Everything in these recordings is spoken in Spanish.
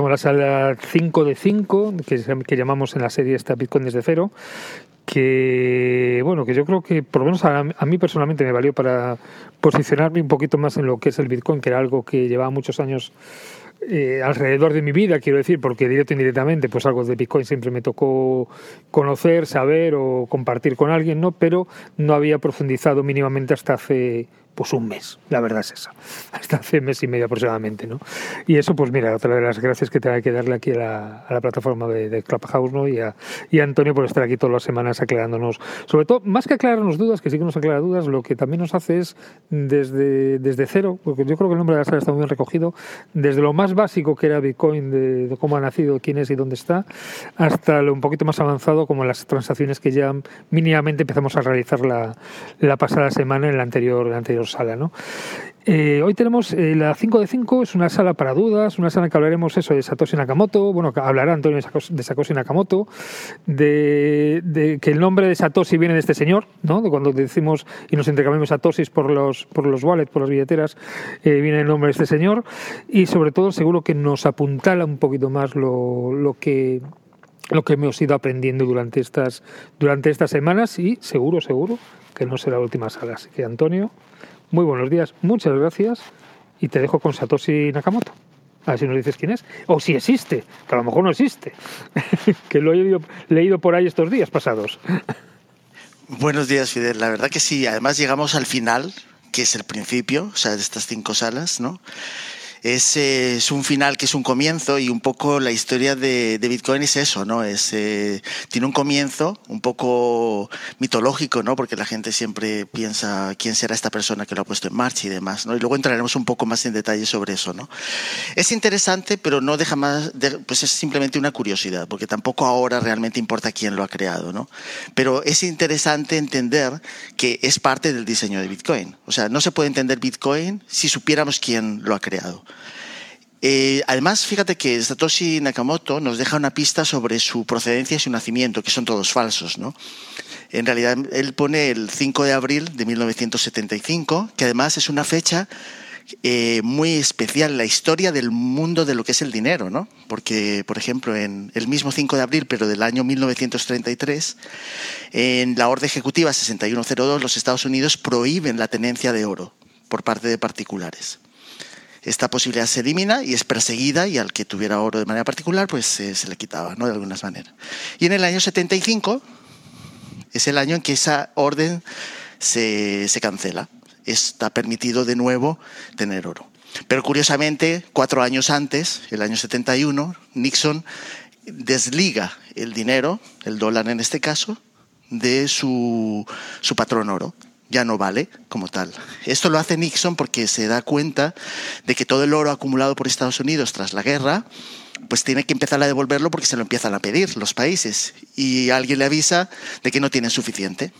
empezamos la sala 5 de 5, que, que llamamos en la serie esta Bitcoin desde cero, que bueno que yo creo que por lo menos a, a, mí personalmente me valió para posicionarme un poquito más en lo que es el Bitcoin, que era algo que llevaba muchos años eh, alrededor de mi vida, quiero decir, porque directo o indirectamente, pues algo de Bitcoin siempre me tocó conocer, saber o compartir con alguien, ¿no? Pero no había profundizado mínimamente hasta hace pues un mes, la verdad es esa, hasta hace mes y medio aproximadamente, ¿no? Y eso, pues mira, otra de las gracias que tengo que darle aquí a la, plataforma de, de, Clubhouse, ¿no? Y a, y Antonio por estar aquí todas las semanas aclarándonos, sobre todo, más que aclararnos dudas, que sí que nos aclara dudas, lo que también nos hace es desde, desde cero, porque yo creo que el nombre de la sala está muy bien recogido, desde lo más básico que era Bitcoin, de, de cómo ha nacido, quién es y dónde está, hasta lo un poquito más avanzado, como las transacciones que ya mínimamente empezamos a realizar la, la pasada semana en la anterior, en la anterior sala. ¿no? Eh, hoy tenemos eh, la 5 de 5, es una sala para dudas, una sala en que hablaremos eso de Satoshi Nakamoto, bueno, hablará Antonio de Satoshi Nakamoto, de, de, que el nombre de Satoshi viene de este señor, ¿no? cuando decimos y nos intercambiamos Satoshis por los, por los wallets, por las billeteras, eh, viene el nombre de este señor, y sobre todo seguro que nos apuntala un poquito más lo, lo que lo que hemos ido aprendiendo durante estas, durante estas semanas y seguro, seguro que no será la última sala. Así que Antonio, muy buenos días, muchas gracias y te dejo con Satoshi Nakamoto. A ver si nos dices quién es. O si existe, que a lo mejor no existe. que lo he leído, por ahí estos días pasados. Buenos días, Fidel. La verdad que sí. Además llegamos al final, que es el principio, o sea, de estas cinco salas, ¿no? Es, un final que es un comienzo y un poco la historia de, Bitcoin es eso, ¿no? Es, eh, tiene un comienzo un poco mitológico, ¿no? Porque la gente siempre piensa quién será esta persona que lo ha puesto en marcha y demás, ¿no? Y luego entraremos un poco más en detalle sobre eso, ¿no? Es interesante, pero no deja más, pues es simplemente una curiosidad, porque tampoco ahora realmente importa quién lo ha creado, ¿no? Pero es interesante entender que es parte del diseño de Bitcoin. O sea, no se puede entender Bitcoin si supiéramos quién lo ha creado. Eh, además, fíjate que Satoshi Nakamoto nos deja una pista sobre su procedencia y su nacimiento, que son todos falsos, ¿no? En realidad, él pone el 5 de abril de 1975, que además es una fecha eh, muy especial en la historia del mundo de lo que es el dinero, ¿no? Porque, por ejemplo, en el mismo 5 de abril, pero del año 1933, en la Orden Ejecutiva 6102, los Estados Unidos prohíben la tenencia de oro por parte de particulares esta posibilidad se elimina y es perseguida y al que tuviera oro de manera particular pues eh, se le quitaba, ¿no? De algunas maneras. Y en el año 75 es el año en que esa orden se, se cancela. Está permitido de nuevo tener oro. Pero curiosamente, cuatro años antes, el año 71, Nixon desliga el dinero, el dólar en este caso, de su, su patrón oro ya no vale como tal. Esto lo hace Nixon porque se da cuenta de que todo el oro acumulado por Estados Unidos tras la guerra, pues tiene que empezar a devolverlo porque se lo empiezan a pedir los países. Y alguien le avisa de que no tienen suficiente,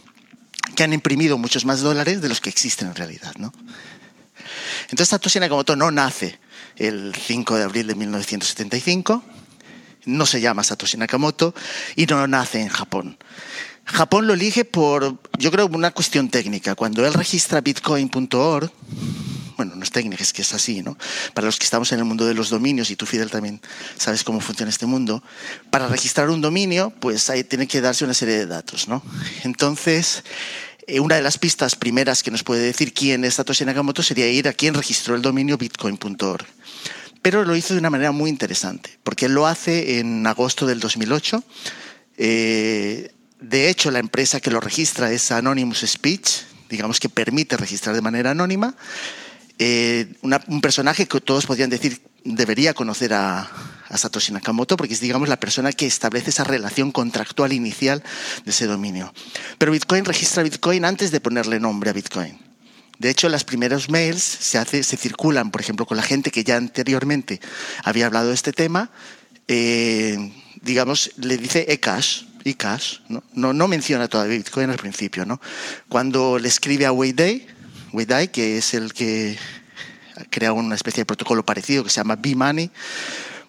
que han imprimido muchos más dólares de los que existen en realidad. ¿no? Entonces Satoshi Nakamoto no nace el 5 de abril de 1975, no se llama Satoshi Nakamoto y no nace en Japón. Japón lo elige por, yo creo, una cuestión técnica. Cuando él registra bitcoin.org, bueno, no es técnica, es que es así, ¿no? Para los que estamos en el mundo de los dominios, y tú, Fidel, también sabes cómo funciona este mundo, para registrar un dominio, pues ahí tiene que darse una serie de datos, ¿no? Entonces, eh, una de las pistas primeras que nos puede decir quién es Satoshi Nakamoto sería ir a quién registró el dominio bitcoin.org. Pero lo hizo de una manera muy interesante, porque él lo hace en agosto del 2008. Eh, de hecho, la empresa que lo registra es Anonymous Speech, digamos que permite registrar de manera anónima. Eh, un personaje que todos podrían decir debería conocer a, Satoshi Nakamoto porque es, digamos, la persona que establece esa relación contractual inicial de ese dominio. Pero Bitcoin registra Bitcoin antes de ponerle nombre a Bitcoin. De hecho, las primeros mails se, se circulan, por ejemplo, con la gente que ya anteriormente había hablado de este tema. Eh, digamos, le dice eCash, y Cash, ¿no? No, no menciona todavía Bitcoin al principio, ¿no? Cuando le escribe a Weidai, Weidai, que es el que crea una especie de protocolo parecido que se llama B-Money,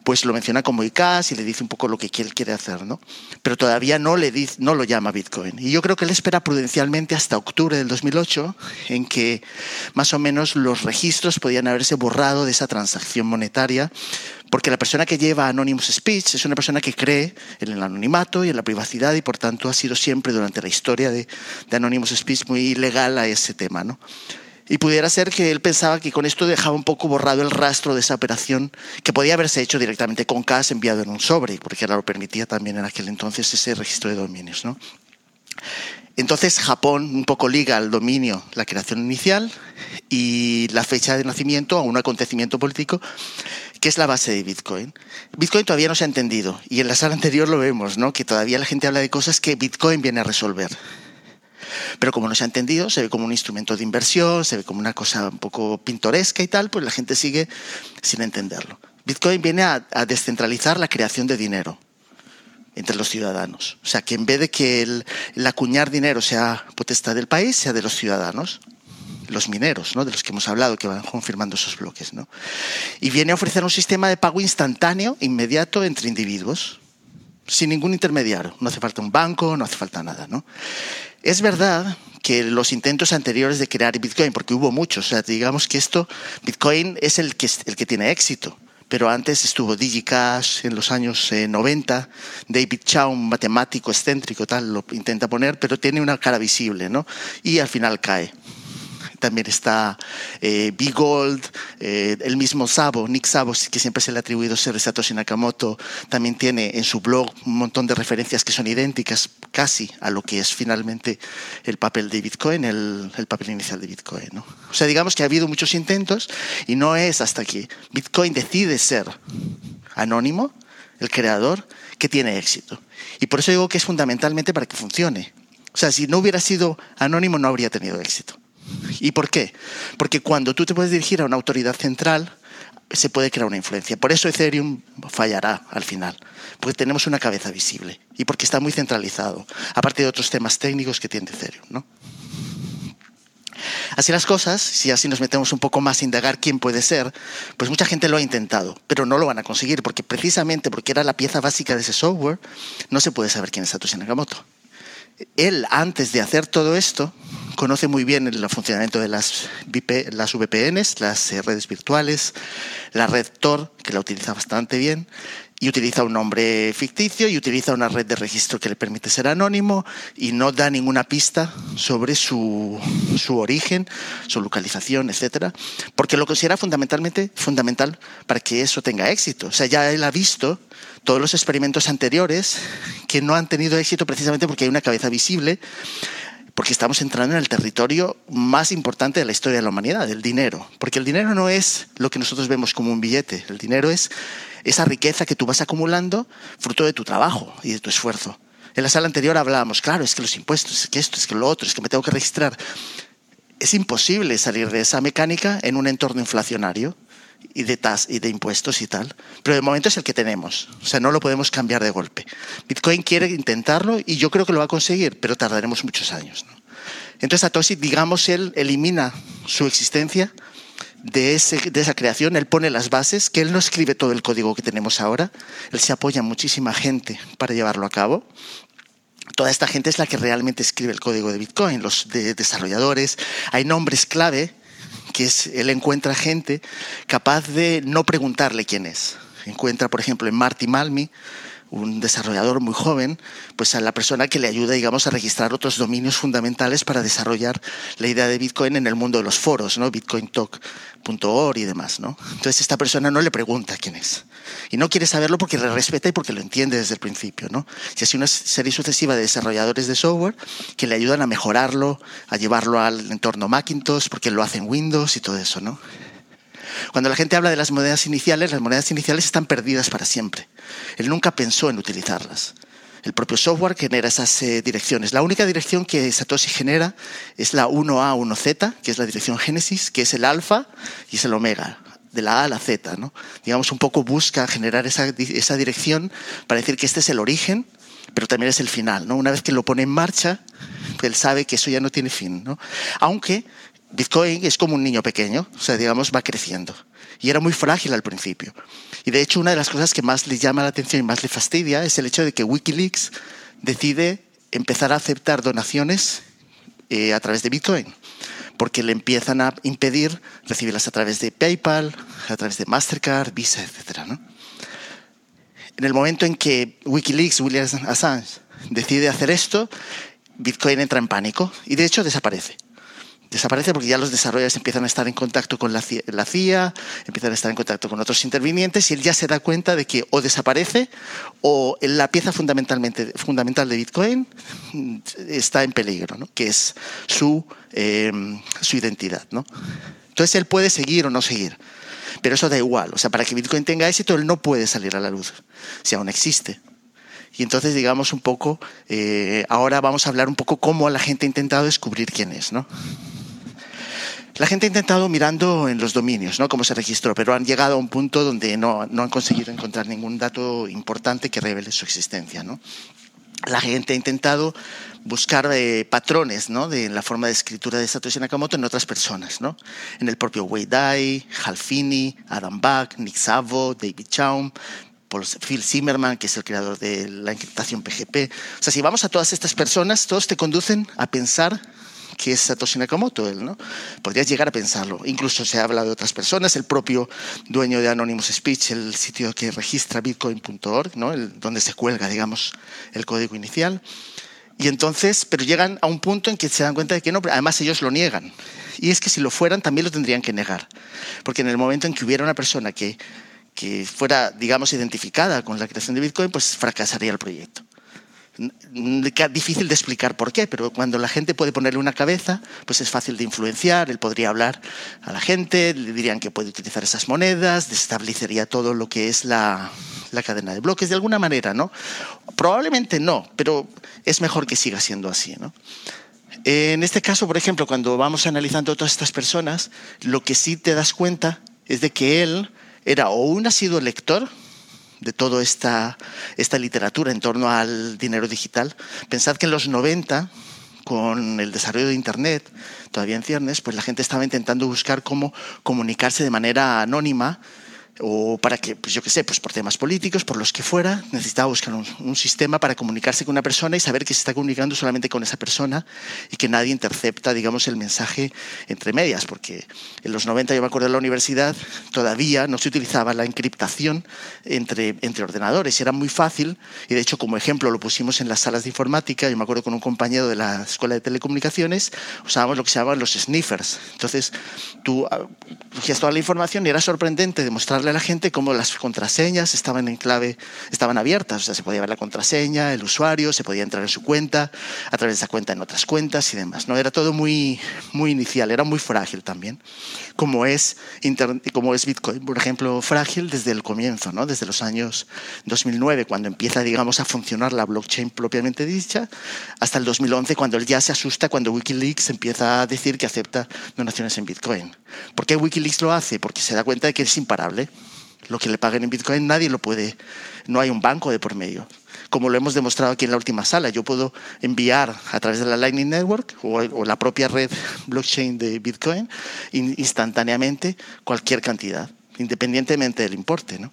pues lo menciona como ICAS y le dice un poco lo que él quiere hacer, ¿no? Pero todavía no, le dice, no lo llama Bitcoin. Y yo creo que él espera prudencialmente hasta octubre del 2008, en que más o menos los registros podían haberse borrado de esa transacción monetaria porque la persona que lleva Anonymous Speech es una persona que cree en el anonimato y en la privacidad y por tanto ha sido siempre durante la historia de, Anonymous Speech muy legal a ese tema. ¿no? Y pudiera ser que él pensaba que con esto dejaba un poco borrado el rastro de esa operación que podía haberse hecho directamente con CAS enviado en un sobre, porque ahora lo permitía también en aquel entonces ese registro de dominios. ¿no? Entonces Japón un poco liga al dominio la creación inicial y la fecha de nacimiento a un acontecimiento político que es la base de Bitcoin. Bitcoin todavía no se ha entendido y en la sala anterior lo vemos, ¿no? que todavía la gente habla de cosas que Bitcoin viene a resolver. Pero como no se ha entendido, se ve como un instrumento de inversión, se ve como una cosa un poco pintoresca y tal, pues la gente sigue sin entenderlo. Bitcoin viene a, a descentralizar la creación de dinero entre los ciudadanos. O sea, que en vez de que el, el acuñar dinero sea potestad del país, sea de los ciudadanos los mineros, ¿no? de los que hemos hablado, que van confirmando esos bloques. ¿no? Y viene a ofrecer un sistema de pago instantáneo, inmediato, entre individuos, sin ningún intermediario. No hace falta un banco, no hace falta nada. ¿no? Es verdad que los intentos anteriores de crear Bitcoin, porque hubo muchos, o sea, digamos que esto, Bitcoin es el que, el que tiene éxito pero antes estuvo DigiCash en los años 90, eh, David Chow, un matemático excéntrico, tal, lo intenta poner, pero tiene una cara visible, ¿no? Y al final cae también está eh, B. Gold, eh, el mismo Sabo, Nick Sabo, que siempre se le ha atribuido ser Satoshi Nakamoto, también tiene en su blog un montón de referencias que son idénticas casi a lo que es finalmente el papel de Bitcoin, el, el papel inicial de Bitcoin. ¿no? O sea, digamos que ha habido muchos intentos y no es hasta que Bitcoin decide ser anónimo, el creador, que tiene éxito. Y por eso digo que es fundamentalmente para que funcione. O sea, si no hubiera sido anónimo no habría tenido éxito. ¿Y por qué? Porque cuando tú te puedes dirigir a una autoridad central, se puede crear una influencia. Por eso Ethereum fallará al final, porque tenemos una cabeza visible y porque está muy centralizado, aparte de otros temas técnicos que tiene Ethereum. ¿no? Así las cosas, si así nos metemos un poco más a indagar quién puede ser, pues mucha gente lo ha intentado, pero no lo van a conseguir, porque precisamente porque era la pieza básica de ese software, no se puede saber quién es Satoshi Nakamoto él, antes de hacer todo esto, conoce muy bien el funcionamiento de las, VPNs, las redes virtuales, la red Tor, que la utiliza bastante bien, y utiliza un nombre ficticio y utiliza una red de registro que le permite ser anónimo y no da ninguna pista sobre su, su origen, su localización, etcétera, porque lo considera fundamentalmente fundamental para que eso tenga éxito. O sea, ya él ha visto todos los experimentos anteriores que no han tenido éxito precisamente porque hay una cabeza visible, porque estamos entrando en el territorio más importante de la historia de la humanidad, el dinero. Porque el dinero no es lo que nosotros vemos como un billete, el dinero es esa riqueza que tú vas acumulando fruto de tu trabajo y de tu esfuerzo. En la sala anterior hablábamos, claro, es que los impuestos, es que esto, es que lo otro, es que me tengo que registrar. Es imposible salir de esa mecánica en un entorno inflacionario y de, tas y de impuestos y tal. Pero de momento es el que tenemos. O sea, no lo podemos cambiar de golpe. Bitcoin quiere intentarlo y yo creo que lo va a conseguir, pero tardaremos muchos años. ¿no? Entonces Satoshi, digamos, él elimina su existencia de, ese, de esa creación, él pone las bases, que él no escribe todo el código que tenemos ahora, él se apoya muchísima gente para llevarlo a cabo. Toda esta gente es la que realmente escribe el código de Bitcoin, los de desarrolladores. Hay nombres clave que es, él encuentra gente capaz de no preguntarle quién es. Encuentra, por ejemplo, en Marty Malmi, un desarrollador muy joven, pues a la persona que le ayuda, digamos, a registrar otros dominios fundamentales para desarrollar la idea de Bitcoin en el mundo de los foros, ¿no? bitcointalk.org y demás, ¿no? Entonces esta persona no le pregunta quién es. Y no quiere saberlo porque le respeta y porque lo entiende desde el principio, ¿no? Y así una serie sucesiva de desarrolladores de software que le ayudan a mejorarlo, a llevarlo al entorno Macintosh, porque lo hacen Windows y todo eso, ¿no? Cuando la gente habla de las monedas iniciales, las monedas iniciales están perdidas para siempre. Él nunca pensó en utilizarlas. El propio software genera esas eh, direcciones. La única dirección que Satoshi genera es la 1A, 1Z, que es la dirección Génesis, que es el alfa y es el omega, de la A a la Z. ¿no? Digamos, un poco busca generar esa, esa dirección para decir que este es el origen, pero también es el final. ¿no? Una vez que lo pone en marcha, él sabe que eso ya no tiene fin. ¿no? Aunque Bitcoin es como un niño pequeño, o sea, digamos, va creciendo. Y era muy frágil al principio. Y de hecho, una de las cosas que más le llama la atención y más le fastidia es el hecho de que Wikileaks decide empezar a aceptar donaciones eh, a través de Bitcoin. Porque le empiezan a impedir recibirlas a través de PayPal, a través de Mastercard, Visa, etc. ¿no? En el momento en que Wikileaks, William Assange, decide hacer esto, Bitcoin entra en pánico y de hecho desaparece desaparece porque ya los desarrolladores empiezan a estar en contacto con la CIA, empiezan a estar en contacto con otros intervinientes y él ya se da cuenta de que o desaparece o la pieza fundamentalmente, fundamental de Bitcoin está en peligro, ¿no? que es su, em, su identidad. ¿no? Entonces él puede seguir o no seguir. Pero eso da igual. O sea, para que Bitcoin tenga éxito, él no puede salir a la luz, si aún existe. Y entonces, digamos un poco, eh, ahora vamos a hablar un poco cómo la gente ha intentado descubrir quién es, ¿no? La gente ha intentado mirando en los dominios, ¿no? Cómo se registró, pero han llegado a un punto donde no, no han conseguido encontrar ningún dato importante que revele su existencia, ¿no? La gente ha intentado buscar eh, patrones ¿no? de la forma de escritura de Satoshi Nakamoto en otras personas, ¿no? en el propio Wei Dai, Hal Finney, Adam Back, Nick Szabo, David Chaum, Phil Zimmerman, que es el creador de la encriptación PGP. O sea, si vamos a todas estas personas, todos te conducen a pensar que es Satoshi Nakamoto él, ¿no? Podrías llegar a pensarlo. Incluso se habla de otras personas, el propio dueño de Anonymous Speech, el sitio que registra bitcoin.org, ¿no? donde se cuelga, digamos, el código inicial. Y entonces, pero llegan a un punto en que se dan cuenta de que no, además ellos lo niegan. Y es que si lo fueran, también lo tendrían que negar. Porque en el momento en que hubiera una persona que, que fuera, digamos, identificada con la creación de Bitcoin, pues fracasaría el proyecto difícil de explicar por qué, pero cuando la gente puede ponerle una cabeza, pues es fácil de influenciar, él podría hablar a la gente, le dirían que puede utilizar esas monedas, destablecería todo lo que es la, la cadena de bloques de alguna manera, ¿no? Probablemente no, pero es mejor que siga siendo así, ¿no? En este caso, por ejemplo, cuando vamos analizando a todas estas personas, lo que sí te das cuenta es de que él era o un asiduo lector, de toda esta, esta literatura en torno al dinero digital. Pensad que en los 90, con el desarrollo de Internet, todavía en ciernes, pues la gente estaba intentando buscar cómo comunicarse de manera anónima o para que, pues yo qué sé, pues por temas políticos, por los que fuera, necesitaba buscar un, sistema para comunicarse con una persona y saber que se está comunicando solamente con esa persona y que nadie intercepta, digamos, el mensaje entre medias, porque en los 90, yo me acuerdo de la universidad, todavía no se utilizaba la encriptación entre, entre ordenadores, era muy fácil, y de hecho como ejemplo lo pusimos en las salas de informática, yo me acuerdo con un compañero de la Escuela de Telecomunicaciones, usábamos lo que se llamaban los sniffers, entonces tú ah, cogías toda la información y era sorprendente demostrarle a la gente cómo las contraseñas estaban en clave, estaban abiertas, o sea, se podía ver la contraseña, el usuario, se podía entrar en su cuenta, a través de esa cuenta en otras cuentas y demás. ¿no? Era todo muy, muy inicial, era muy frágil también, como es, como es Bitcoin, por ejemplo, frágil desde el comienzo, ¿no? desde los años 2009, cuando empieza, digamos, a funcionar la blockchain propiamente dicha, hasta el 2011, cuando él ya se asusta cuando Wikileaks empieza a decir que acepta donaciones en Bitcoin. ¿Por qué Wikileaks lo hace? Porque se da cuenta de que es imparable lo que le paguen en Bitcoin, nadie lo puede, no hay un banco de por medio. Como lo hemos demostrado aquí en la última sala, yo puedo enviar a través de la Lightning Network o, la propia red blockchain de Bitcoin instantáneamente cualquier cantidad, independientemente del importe. ¿no?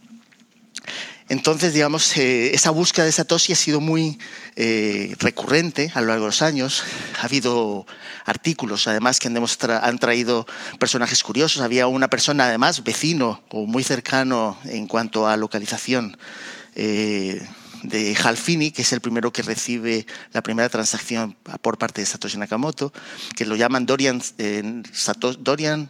Entonces, digamos, eh, esa búsqueda de Satoshi ha sido muy eh, recurrente a lo largo de los años. Ha habido artículos, además, que han, han, traído personajes curiosos. Había una persona, además, vecino o muy cercano en cuanto a localización. Eh, de Halfini, que es el primero que recibe la primera transacción por parte de Satoshi Nakamoto, que lo llaman Dorian, Dorian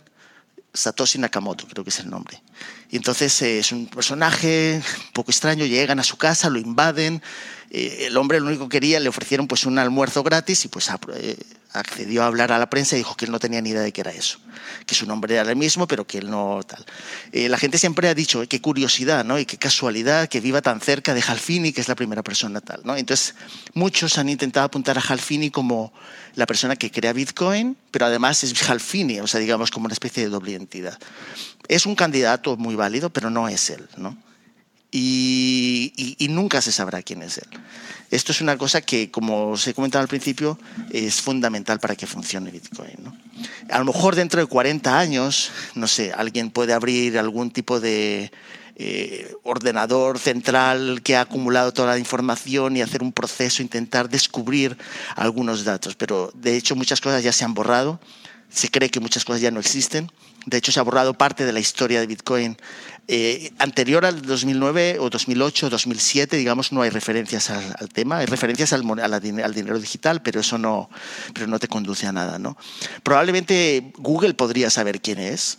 Satoshi Nakamoto, creo que es el nombre. Y entonces eh, es un personaje un poco extraño, llegan a su casa, lo invaden, eh, el hombre lo único que quería, le ofrecieron pues un almuerzo gratis y pues eh, accedió a hablar a la prensa y dijo que él no tenía ni idea de qué era eso, que su nombre era el mismo, pero que él no tal. la gente siempre ha dicho, qué curiosidad, ¿no? Y qué casualidad que viva tan cerca de Halfini, que es la primera persona tal, ¿no? Entonces, muchos han intentado apuntar a Halfini como la persona que crea Bitcoin, pero además es Halfini, o sea, digamos como una especie de doble identidad. Es un candidato muy válido, pero no es él, ¿no? Y, nunca se sabrá quién es él. Esto es una cosa que, como os he comentado al principio, es fundamental para que funcione Bitcoin. ¿no? A lo mejor dentro de 40 años, no sé, alguien puede abrir algún tipo de eh, ordenador central que ha acumulado toda la información y hacer un proceso, intentar descubrir algunos datos. Pero de hecho muchas cosas ya se han borrado, se cree que muchas cosas ya no existen. De hecho se ha borrado parte de la historia de Bitcoin Eh, anterior al 2009 o 2008 o 2007, digamos, no hay referencias al, tema, hay referencias al, al, dinero digital, pero eso no, pero no te conduce a nada. ¿no? Probablemente Google podría saber quién es,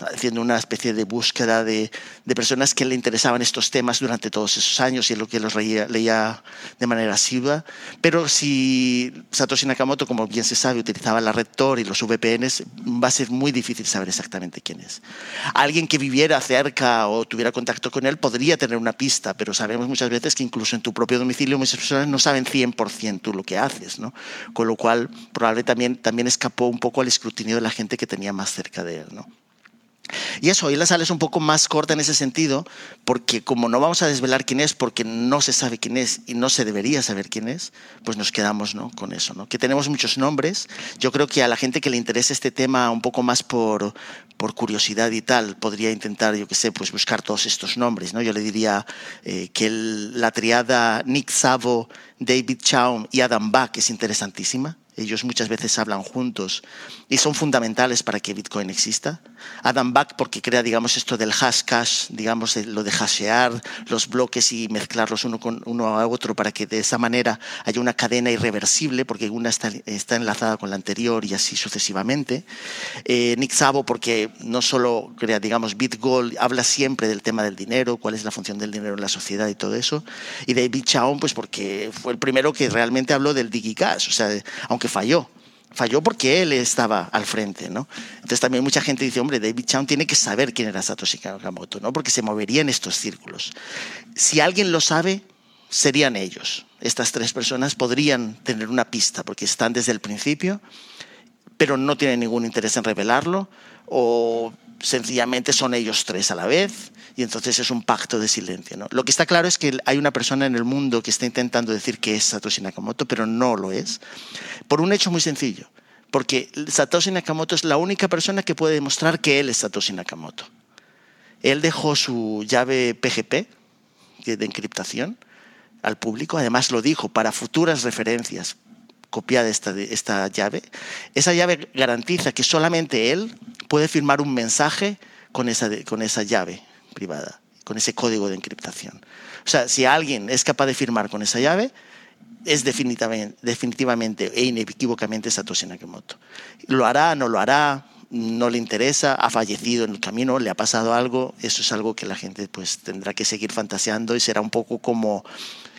haciendo una especie de búsqueda de, de, personas que le interesaban estos temas durante todos esos años y lo que los leía, leía de manera asidua. Pero si Satoshi Nakamoto, como bien se sabe, utilizaba la red Tor y los VPNs, va a ser muy difícil saber exactamente quién es. Alguien que viviera cerca o tuviera contacto con él podría tener una pista, pero sabemos muchas veces que incluso en tu propio domicilio muchas personas no saben 100% tú lo que haces, ¿no? Con lo cual, probablemente también, también escapó un poco al escrutinio de la gente que tenía más cerca de él, ¿no? Y eso, hoy la sala es un poco más corta en ese sentido, porque como no vamos a desvelar quién es, porque no se sabe quién es y no se debería saber quién es, pues nos quedamos ¿no? con eso. ¿no? Que tenemos muchos nombres. Yo creo que a la gente que le interesa este tema un poco más por, por curiosidad y tal, podría intentar, yo qué sé, pues buscar todos estos nombres. ¿no? Yo le diría eh, que la triada Nick Szabo, David Chaum y Adam Back es interesantísima ellos muchas veces hablan juntos y son fundamentales para que Bitcoin exista. Adam Back porque crea, digamos, esto del hash cash, digamos, lo de hashear los bloques y mezclarlos uno con uno a otro para que de esa manera haya una cadena irreversible, porque una está, está enlazada con la anterior y así sucesivamente. Eh, Nick Szabo porque no solo crea, digamos, BitGold, habla siempre del tema del dinero, cuál es la función del dinero en la sociedad y todo eso. Y David Chaum, pues porque fue el primero que realmente habló del DigiCash, o sea, aunque falló. Falló porque él estaba al frente, ¿no? Entonces también mucha gente dice, hombre, David Chown tiene que saber quién era Satoshi Nakamoto, ¿no? Porque se movería en estos círculos. Si alguien lo sabe, serían ellos. Estas tres personas podrían tener una pista porque están desde el principio, pero no tienen ningún interés en revelarlo o sencillamente son ellos tres a la vez y entonces es un pacto de silencio. ¿no? Lo que está claro es que hay una persona en el mundo que está intentando decir que es Satoshi Nakamoto, pero no lo es, por un hecho muy sencillo, porque Satoshi Nakamoto es la única persona que puede demostrar que él es Satoshi Nakamoto. Él dejó su llave PGP de encriptación al público, además lo dijo para futuras referencias, copiada esta, esta llave. Esa llave garantiza que solamente él puede firmar un mensaje con esa, con esa llave privada, con ese código de encriptación. O sea, si alguien es capaz de firmar con esa llave, es definitivamente, e inequívocamente Satoshi Nakamoto. Lo hará, no lo hará, no le interesa, ha fallecido en el camino, le ha pasado algo, eso es algo que la gente pues tendrá que seguir fantaseando y será un poco como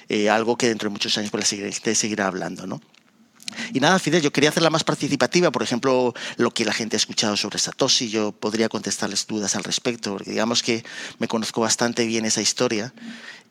eh, algo que dentro de muchos años pues, la gente seguirá hablando, ¿no? Y nada, Fidel, yo quería hacerla más participativa, por ejemplo, lo que la gente ha escuchado sobre Satoshi, yo podría contestarles dudas al respecto, porque digamos que me conozco bastante bien esa historia.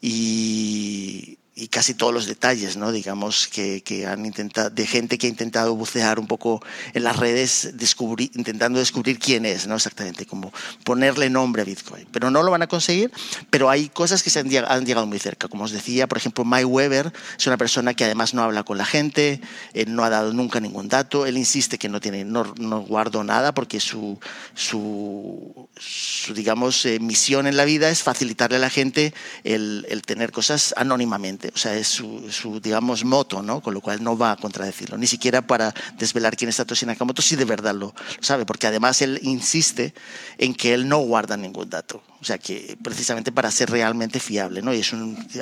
Y, y casi todos los detalles, ¿no? digamos, que, que, han intentado, de gente que ha intentado bucear un poco en las redes, descubrir, intentando descubrir quién es, ¿no? exactamente, como ponerle nombre a Bitcoin. Pero no lo van a conseguir, pero hay cosas que se han, han llegado muy cerca. Como os decía, por ejemplo, Mike Weber es una persona que además no habla con la gente, él no ha dado nunca ningún dato, él insiste que no, tiene, no, no guardo nada porque su, su, su digamos, eh, misión en la vida es facilitarle a la gente el, el tener cosas anónimamente o sea, es su, digamos, moto, ¿no? Con lo cual no va a contradecirlo, ni siquiera para desvelar quién es Satoshi Nakamoto, si de verdad lo, sabe, porque además él insiste en que él no guarda ningún dato, o sea, que precisamente para ser realmente fiable, ¿no? Y es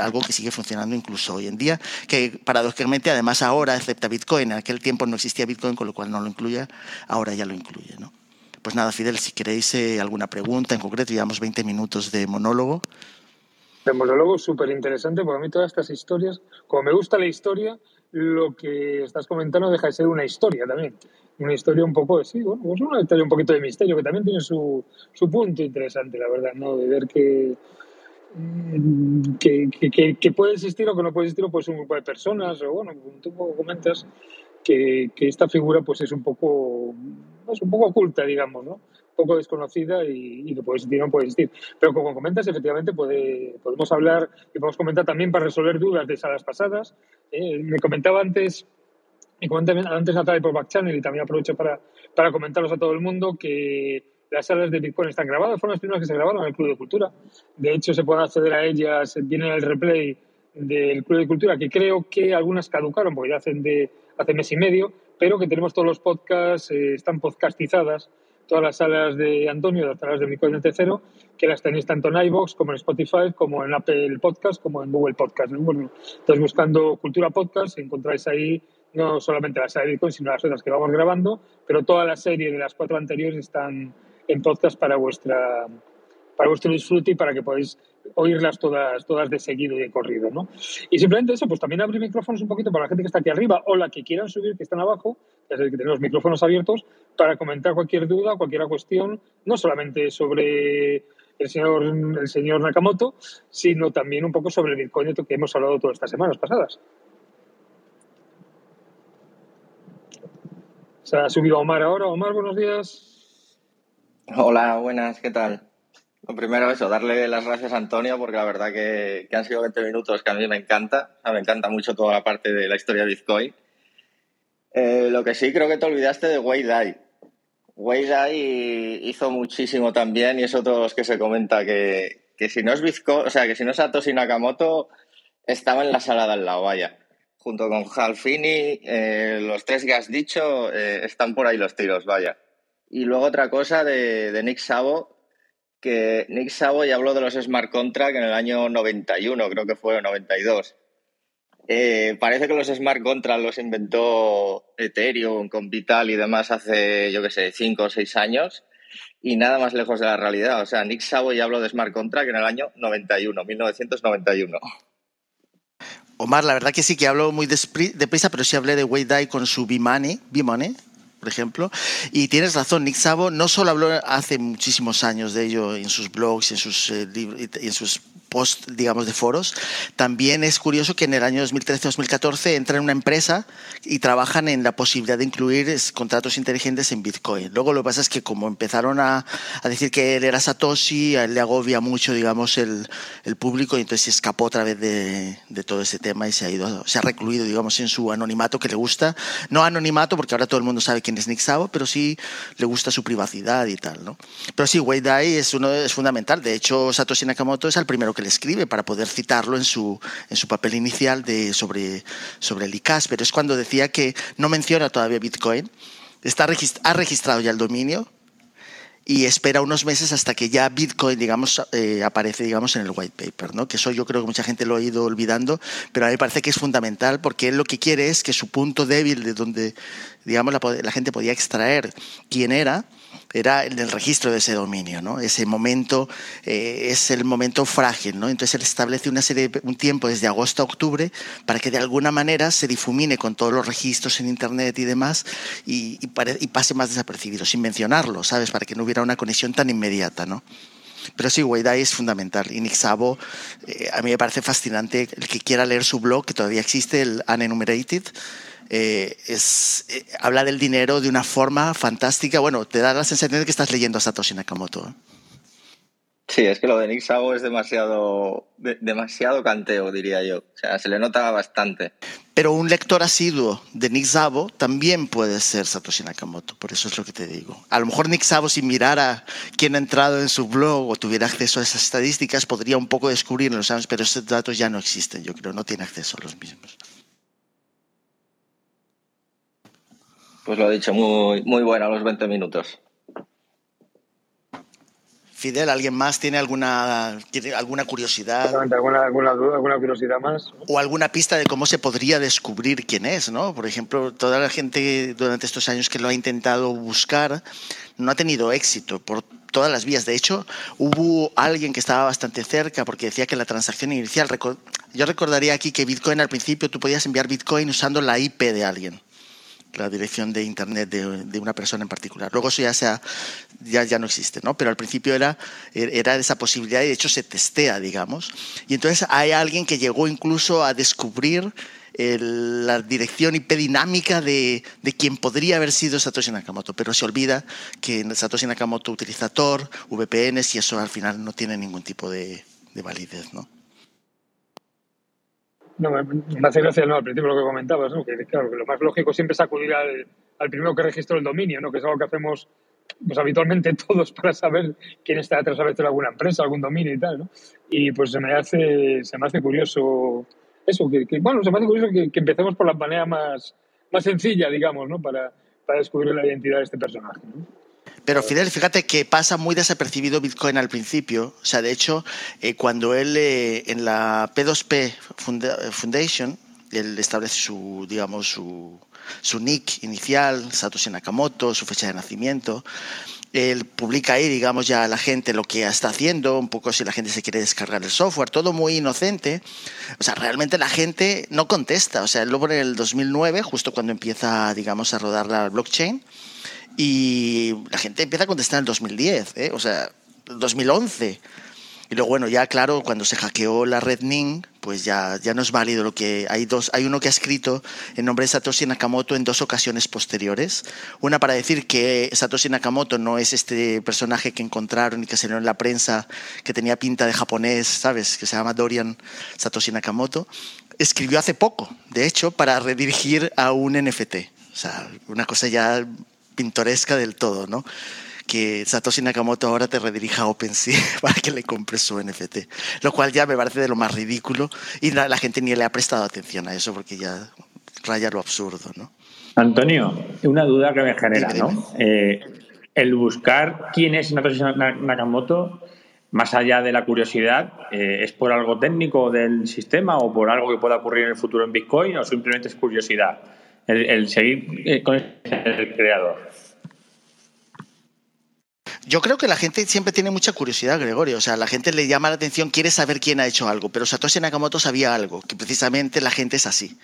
algo que sigue funcionando incluso hoy en día, que paradójicamente además ahora acepta Bitcoin, en aquel tiempo no existía Bitcoin, con lo cual no lo incluye, ahora ya lo incluye, ¿no? Pues nada, Fidel, si queréis eh, alguna pregunta en concreto, llevamos 20 minutos de monólogo. El monólogo es súper interesante, porque a mí todas estas historias, como me gusta la historia, lo que estás comentando deja de ser una historia también. Una historia un poco, sí, bueno, pues una historia un poquito de misterio, que también tiene su, su punto interesante, la verdad, ¿no? De ver que, que, que, puede existir o que no puede existir, pues un grupo de personas, o bueno, tú comentas que, que esta figura pues es un poco, es un poco oculta, digamos, ¿no? poco desconocida y, y que puede existir no puede existir. Pero como comentas, efectivamente puede, podemos hablar y podemos comentar también para resolver dudas de salas pasadas. Eh, me comentaba antes, y antes a través por Backchannel y también aprovecho para, para comentarlos a todo el mundo que las salas de Bitcoin están grabadas, fueron las primeras que se grabaron en el Club de Cultura. De hecho, se puede acceder a ellas, viene el replay del Club de Cultura, que creo que algunas caducaron porque ya hacen de hace mes y medio, pero que tenemos todos los podcasts, eh, están podcastizadas todas las salas de Antonio, las salas de Bitcoin de Cero, que las tenéis tanto en iVoox como en Spotify, como en Apple Podcast, como en Google Podcast. entonces, buscando Cultura Podcast, encontráis ahí no solamente la serie de Bitcoin, sino las otras que vamos grabando, pero toda la serie de las cuatro anteriores están en podcast para vuestra para vuestro disfrute y para que podáis oírlas todas, todas de seguido y de corrido, ¿no? Y simplemente eso, pues también abrir micrófonos un poquito para la gente que está aquí arriba o la que quieran subir, que están abajo, es decir, que tenemos micrófonos abiertos para comentar cualquier duda, cualquier cuestión, no solamente sobre el señor, el señor Nakamoto, sino también un poco sobre el Bitcoin que hemos hablado todas estas semanas pasadas. Se ha subido Omar ahora. Omar, buenos días. Hola, buenas, ¿qué tal? Primero eso, darle las gracias a Antonio porque la verdad que, han sido 20 minutos que a mí me encanta. me encanta mucho toda la parte de la historia de Bitcoin. Eh, lo que sí creo que te olvidaste de Wei Dai. Wei Dai hizo muchísimo también y es otro que se comenta que, que si no es Bitcoin, o sea, que si no es Satoshi Nakamoto, estaba en la sala de al lado, vaya junto con Halfini, eh, los tres que has dicho, eh, están por ahí los tiros, vaya. Y luego otra cosa de, Nick Savo, que Nick Savo ya habló de los smart contracts en el año 91, creo que fue 92. Eh, parece que los smart contracts los inventó Ethereum con Vital y demás hace, yo qué sé, cinco o seis años y nada más lejos de la realidad. O sea, Nick Savo ya habló de smart contract en el año 91, 1991. Omar, la verdad que sí que hablo muy deprisa, pero sí hablé de Wei Dai con su B-Money, por ejemplo. Y tienes razón, Nick Savo no solo habló hace muchísimos años de ello en sus blogs, en sus, eh, en sus post, digamos, de foros. También es curioso que en el año 2013-2014 entra en una empresa y trabajan en la posibilidad de incluir contratos inteligentes en Bitcoin. Luego lo que pasa es que como empezaron a, a decir que él era Satoshi, a él le agobia mucho, digamos, el, el público y entonces se escapó otra vez de, de, todo ese tema y se ha ido, se ha recluido, digamos, en su anonimato que le gusta. No anonimato porque ahora todo el mundo sabe quién es Nick Szabo, pero sí le gusta su privacidad y tal, ¿no? Pero sí, Wei Dai es, uno, es fundamental. De hecho, Satoshi Nakamoto es el primero que le escribe para poder citarlo en su, en su papel inicial de, sobre, sobre el ICAS, pero es cuando decía que no menciona todavía Bitcoin, está ha registrado ya el dominio y espera unos meses hasta que ya Bitcoin, digamos, eh, aparece, digamos, en el white paper, ¿no? Que eso yo creo que mucha gente lo ha ido olvidando, pero a mí me parece que es fundamental porque él lo que quiere es que su punto débil de donde, digamos, la, la gente podía extraer quién era, era el registro de ese dominio, ¿no? Ese momento eh, es el momento frágil, ¿no? Entonces él establece una serie, un tiempo desde agosto a octubre para que de alguna manera se difumine con todos los registros en internet y demás y, pase más desapercibido, sin mencionarlo, ¿sabes? Para que no hubiera una conexión tan inmediata, ¿no? Pero sí, Weidai es fundamental. Y Nick eh, a mí me parece fascinante el que quiera leer su blog, que todavía existe, el Unenumerated, eh, es, eh, habla del dinero de una forma fantástica. Bueno, te da la sensación de que estás leyendo a Satoshi Nakamoto. ¿eh? Sí, es que lo de Nick Sabo es demasiado, demasiado canteo, diría yo. O sea, se le nota bastante. Pero un lector asiduo de Nick Szabo también puede ser Satoshi Nakamoto, por eso es lo que te digo. A lo mejor Nick Szabo, si mirara quién ha entrado en su blog o tuviera acceso a esas estadísticas, podría un poco descubrirlos, pero esos datos ya no existen, yo creo, no tiene acceso a los mismos. Pues lo he dicho, muy, muy bueno los 20 minutos. Fidel, ¿alguien más tiene alguna, alguna curiosidad? ¿Alguna, alguna duda, alguna curiosidad más? O alguna pista de cómo se podría descubrir quién es, ¿no? Por ejemplo, toda la gente durante estos años que lo ha intentado buscar no ha tenido éxito por todas las vías. De hecho, hubo alguien que estaba bastante cerca porque decía que la transacción inicial... Yo recordaría aquí que Bitcoin al principio tú podías enviar Bitcoin usando la IP de alguien la dirección de internet de, una persona en particular. Luego eso ya, sea, ya, ya no existe, ¿no? Pero al principio era, era esa posibilidad y de hecho se testea, digamos. Y entonces hay alguien que llegó incluso a descubrir la dirección IP dinámica de, de quien podría haber sido Satoshi Nakamoto, pero se olvida que Satoshi Nakamoto utiliza Tor, VPNs y eso al final no tiene ningún tipo de, de validez, ¿no? No, me hace gracia no, al principio lo que comentabas, ¿no? que claro, que lo más lógico siempre es acudir al, al, primero que registró el dominio, ¿no? que es algo que hacemos pues habitualmente todos para saber quién está detrás a veces de alguna empresa, algún dominio y tal. ¿no? Y pues se me hace, se me hace curioso eso, que, bueno, se me hace curioso que, que, empecemos por la manera más, más sencilla, digamos, ¿no? para, para descubrir la identidad de este personaje. ¿no? Pero Fidel, fíjate que pasa muy desapercibido Bitcoin al principio. O sea, de hecho, eh, cuando él eh, en la P2P Foundation, él establece su, digamos, su, su nick inicial, Satoshi Nakamoto, su fecha de nacimiento. Él publica ahí, digamos, ya a la gente lo que está haciendo, un poco si la gente se quiere descargar el software, todo muy inocente. O sea, realmente la gente no contesta. O sea, él en el 2009, justo cuando empieza, digamos, a rodar la blockchain. Y la gente empieza a contestar en el 2010, ¿eh? o sea, 2011. Y luego, bueno, ya claro, cuando se hackeó la red NING, pues ya, ya no es válido lo que hay dos. Hay uno que ha escrito en nombre de Satoshi Nakamoto en dos ocasiones posteriores. Una para decir que Satoshi Nakamoto no es este personaje que encontraron y que salió en la prensa que tenía pinta de japonés, ¿sabes? Que se llama Dorian Satoshi Nakamoto. Escribió hace poco, de hecho, para redirigir a un NFT. O sea, una cosa ya pintoresca del todo, ¿no? que Satoshi Nakamoto ahora te redirija a OpenSea para que le compres su NFT. Lo cual ya me parece de lo más ridículo y la, gente ni le ha prestado atención a eso porque ya raya lo absurdo, ¿no? Antonio, una duda que me genera, ¿no? Eh, el buscar quién es Satoshi Nakamoto, más allá de la curiosidad, eh, ¿es por algo técnico del sistema o por algo que pueda ocurrir en el futuro en Bitcoin o simplemente es curiosidad? El, seguir eh, con el creador. Yo creo que la gente siempre tiene mucha curiosidad, Gregorio. O sea, la gente le llama la atención, quiere saber quién ha hecho algo. Pero Satoshi Nakamoto sabía algo, que precisamente la gente es así.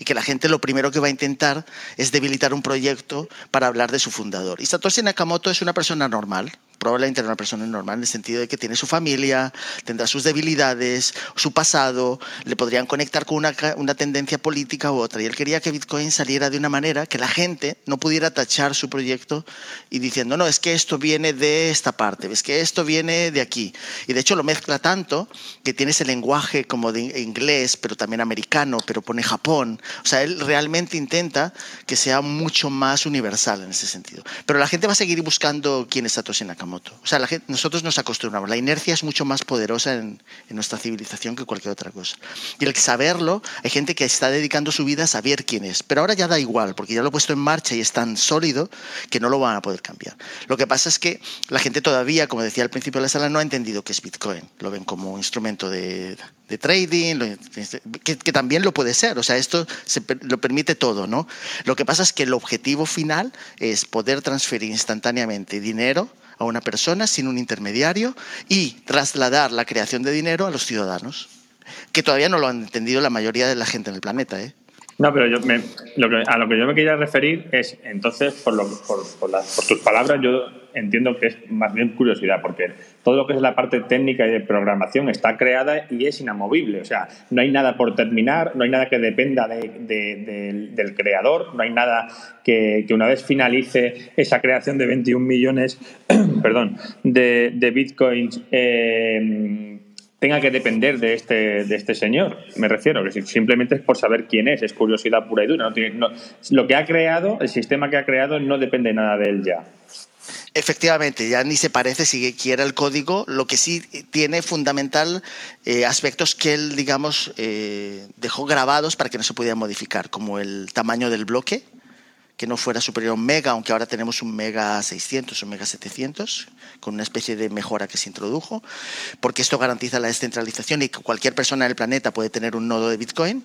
Y que la gente lo primero que va a intentar es debilitar un proyecto para hablar de su fundador. Y Satoshi Nakamoto es una persona normal, probablemente era una persona normal en el sentido de que tiene su familia, tendrá sus debilidades, su pasado, le podrían conectar con una, una, tendencia política u otra. Y él quería que Bitcoin saliera de una manera que la gente no pudiera tachar su proyecto y diciendo, no, es que esto viene de esta parte, es que esto viene de aquí. Y de hecho lo mezcla tanto que tiene ese lenguaje como de inglés, pero también americano, pero pone Japón. O sea, él realmente intenta que sea mucho más universal en ese sentido. Pero la gente va a seguir buscando quién es Satoshi Nakamoto. O sea, nosotros nos acostumbramos. La inercia es mucho más poderosa en, nuestra civilización que cualquier otra cosa. Y el saberlo, hay gente que está dedicando su vida a saber quién es. Pero ahora ya da igual, porque ya lo he puesto en marcha y es tan sólido que no lo van a poder cambiar. Lo que pasa es que la gente todavía, como decía al principio de la sala, no ha entendido qué es Bitcoin. Lo ven como un instrumento de, trading, que, también lo puede ser. O sea, esto lo permite todo, ¿no? Lo que pasa es que el objetivo final es poder transferir instantáneamente dinero a una persona sin un intermediario y trasladar la creación de dinero a los ciudadanos, que todavía no lo han entendido la mayoría de la gente en el planeta. ¿eh? No, pero yo me, lo que, a lo que yo me quería referir es, entonces, por, lo, por, por, por, tus palabras, yo entiendo que es más bien curiosidad, porque todo lo que es la parte técnica y de programación está creada y es inamovible. O sea, no hay nada por terminar, no hay nada que dependa de, del creador, no hay nada que, una vez finalice esa creación de 21 millones perdón, de, bitcoins. Eh, tenga que depender de este, de este señor. Me refiero, que simplemente es por saber quién es, es curiosidad pura y dura. lo que ha creado, el sistema que ha creado, no depende nada de él ya. Efectivamente, ya ni se parece siquiera el código, lo que sí tiene fundamental eh, aspectos que él, digamos, eh, dejó grabados para que no se pudieran modificar, como el tamaño del bloque, que no fuera superior a un mega, aunque ahora tenemos un mega 600, un mega 700, con una especie de mejora que se introdujo, porque esto garantiza la descentralización y que cualquier persona en el planeta puede tener un nodo de Bitcoin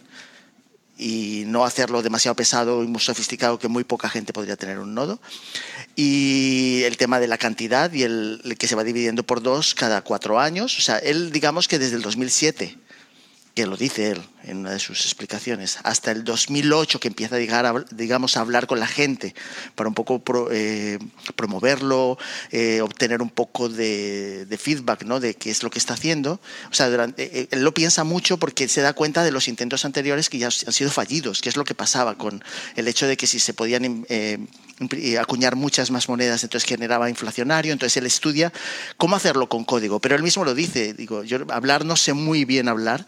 y no hacerlo demasiado pesado y muy sofisticado que muy poca gente podría tener un nodo. Y el tema de la cantidad y el, el que se va dividiendo por dos cada cuatro años. O sea, él digamos que desde el 2007 que lo dice él en una de sus explicaciones, hasta el 2008 que empieza a llegar digamos, a hablar con la gente para un poco eh, promoverlo, eh, obtener un poco de, feedback ¿no? de qué es lo que está haciendo. O sea, eh, él lo piensa mucho porque se da cuenta de los intentos anteriores que ya han sido fallidos, que es lo que pasaba con el hecho de que si se podían acuñar muchas más monedas, entonces generaba inflacionario, entonces él estudia cómo hacerlo con código, pero él mismo lo dice, digo, yo hablar no sé muy bien hablar,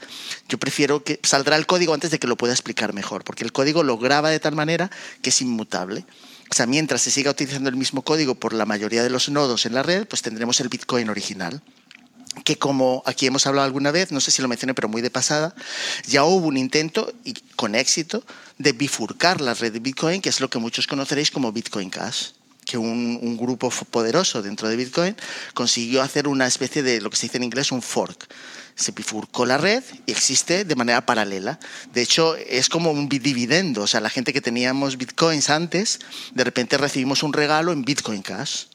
yo prefiero que saldrá el código antes de que lo pueda explicar mejor, porque el código lo graba de tal manera que es inmutable. O sea, mientras se siga utilizando el mismo código por la mayoría de los nodos en la red, pues tendremos el Bitcoin original que como aquí hemos hablado alguna vez, no sé si lo mencioné, pero muy de pasada, ya hubo un intento, y con éxito, de bifurcar la red de Bitcoin, que es lo que muchos conoceréis como Bitcoin Cash que un, un, grupo poderoso dentro de Bitcoin consiguió hacer una especie de lo que se dice en inglés un fork se bifurcó la red y existe de manera paralela. De hecho, es como un dividendo. O sea, la gente que teníamos bitcoins antes, de repente recibimos un regalo en Bitcoin Cash.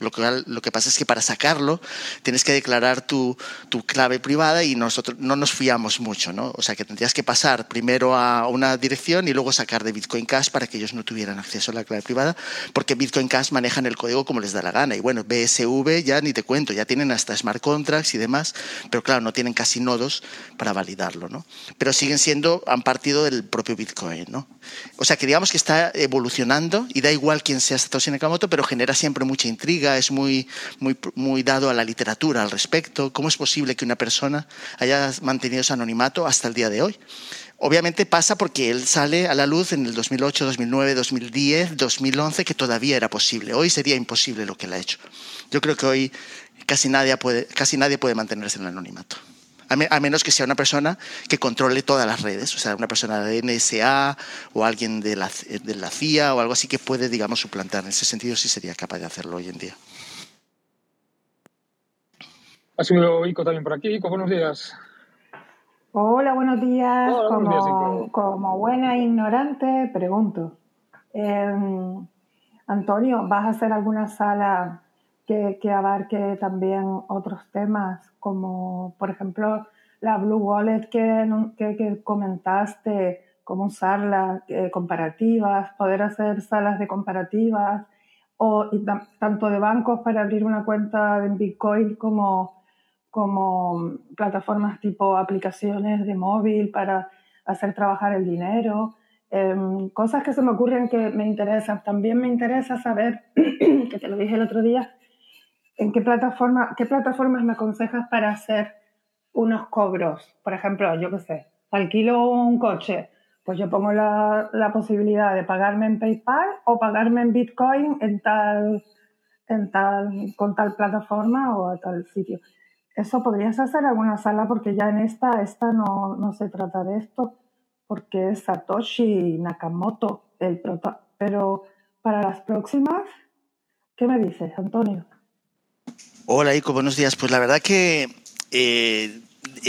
Lo que, pasa es que para sacarlo tienes que declarar tu, tu, clave privada y nosotros no nos fiamos mucho, ¿no? O sea que tendrías que pasar primero a una dirección y luego sacar de Bitcoin Cash para que ellos no tuvieran acceso a la clave privada, porque Bitcoin Cash manejan el código como les da la gana. Y bueno, BSV ya ni te cuento, ya tienen hasta smart contracts y demás, pero claro, no tienen casi nodos para validarlo, ¿no? Pero siguen siendo, han partido del propio Bitcoin, ¿no? O sea que digamos que está evolucionando y da igual quién sea Satoshi Nakamoto, pero genera siempre mucha intriga es muy, muy, muy dado a la literatura al respecto. ¿Cómo es posible que una persona haya mantenido ese anonimato hasta el día de hoy? Obviamente pasa porque él sale a la luz en el 2008, 2009, 2010, 2011, que todavía era posible. Hoy sería imposible lo que él ha hecho. Yo creo que hoy casi nadie puede, casi nadie puede mantenerse en el anonimato a, menos que sea una persona que controle todas las redes, o sea, una persona de NSA o alguien de la, de la CIA o algo así que puede, digamos, suplantar. En ese sentido sí sería capaz de hacerlo hoy en día. Ha subido Ico también por aquí. Ico, buenos días. Hola, buenos días. como, como, buena ignorante, pregunto. Em, Antonio, ¿vas a hacer alguna sala que, que, abarque también otros temas, como por ejemplo la Blue Wallet que, que, comentaste, cómo usarla, eh, comparativas, poder hacer salas de comparativas, o tanto de bancos para abrir una cuenta en Bitcoin como, como plataformas tipo aplicaciones de móvil para hacer trabajar el dinero. Em, cosas que se me ocurren que me interesan. También me interesa saber, que te lo dije el otro día, ¿En qué, plataforma, qué plataformas me aconsejas para hacer unos cobros? Por ejemplo, yo qué sé, alquilo un coche, pues yo pongo la, posibilidad de pagarme en PayPal o pagarme en Bitcoin en tal, en tal, con tal plataforma o a tal sitio. Eso podrías hacer alguna sala porque ya en esta, esta no, no se trata de esto, porque es Satoshi Nakamoto el prota. Pero para las próximas, ¿qué me dices, Antonio? Hola, Ico, buenos días. Pues la verdad que eh,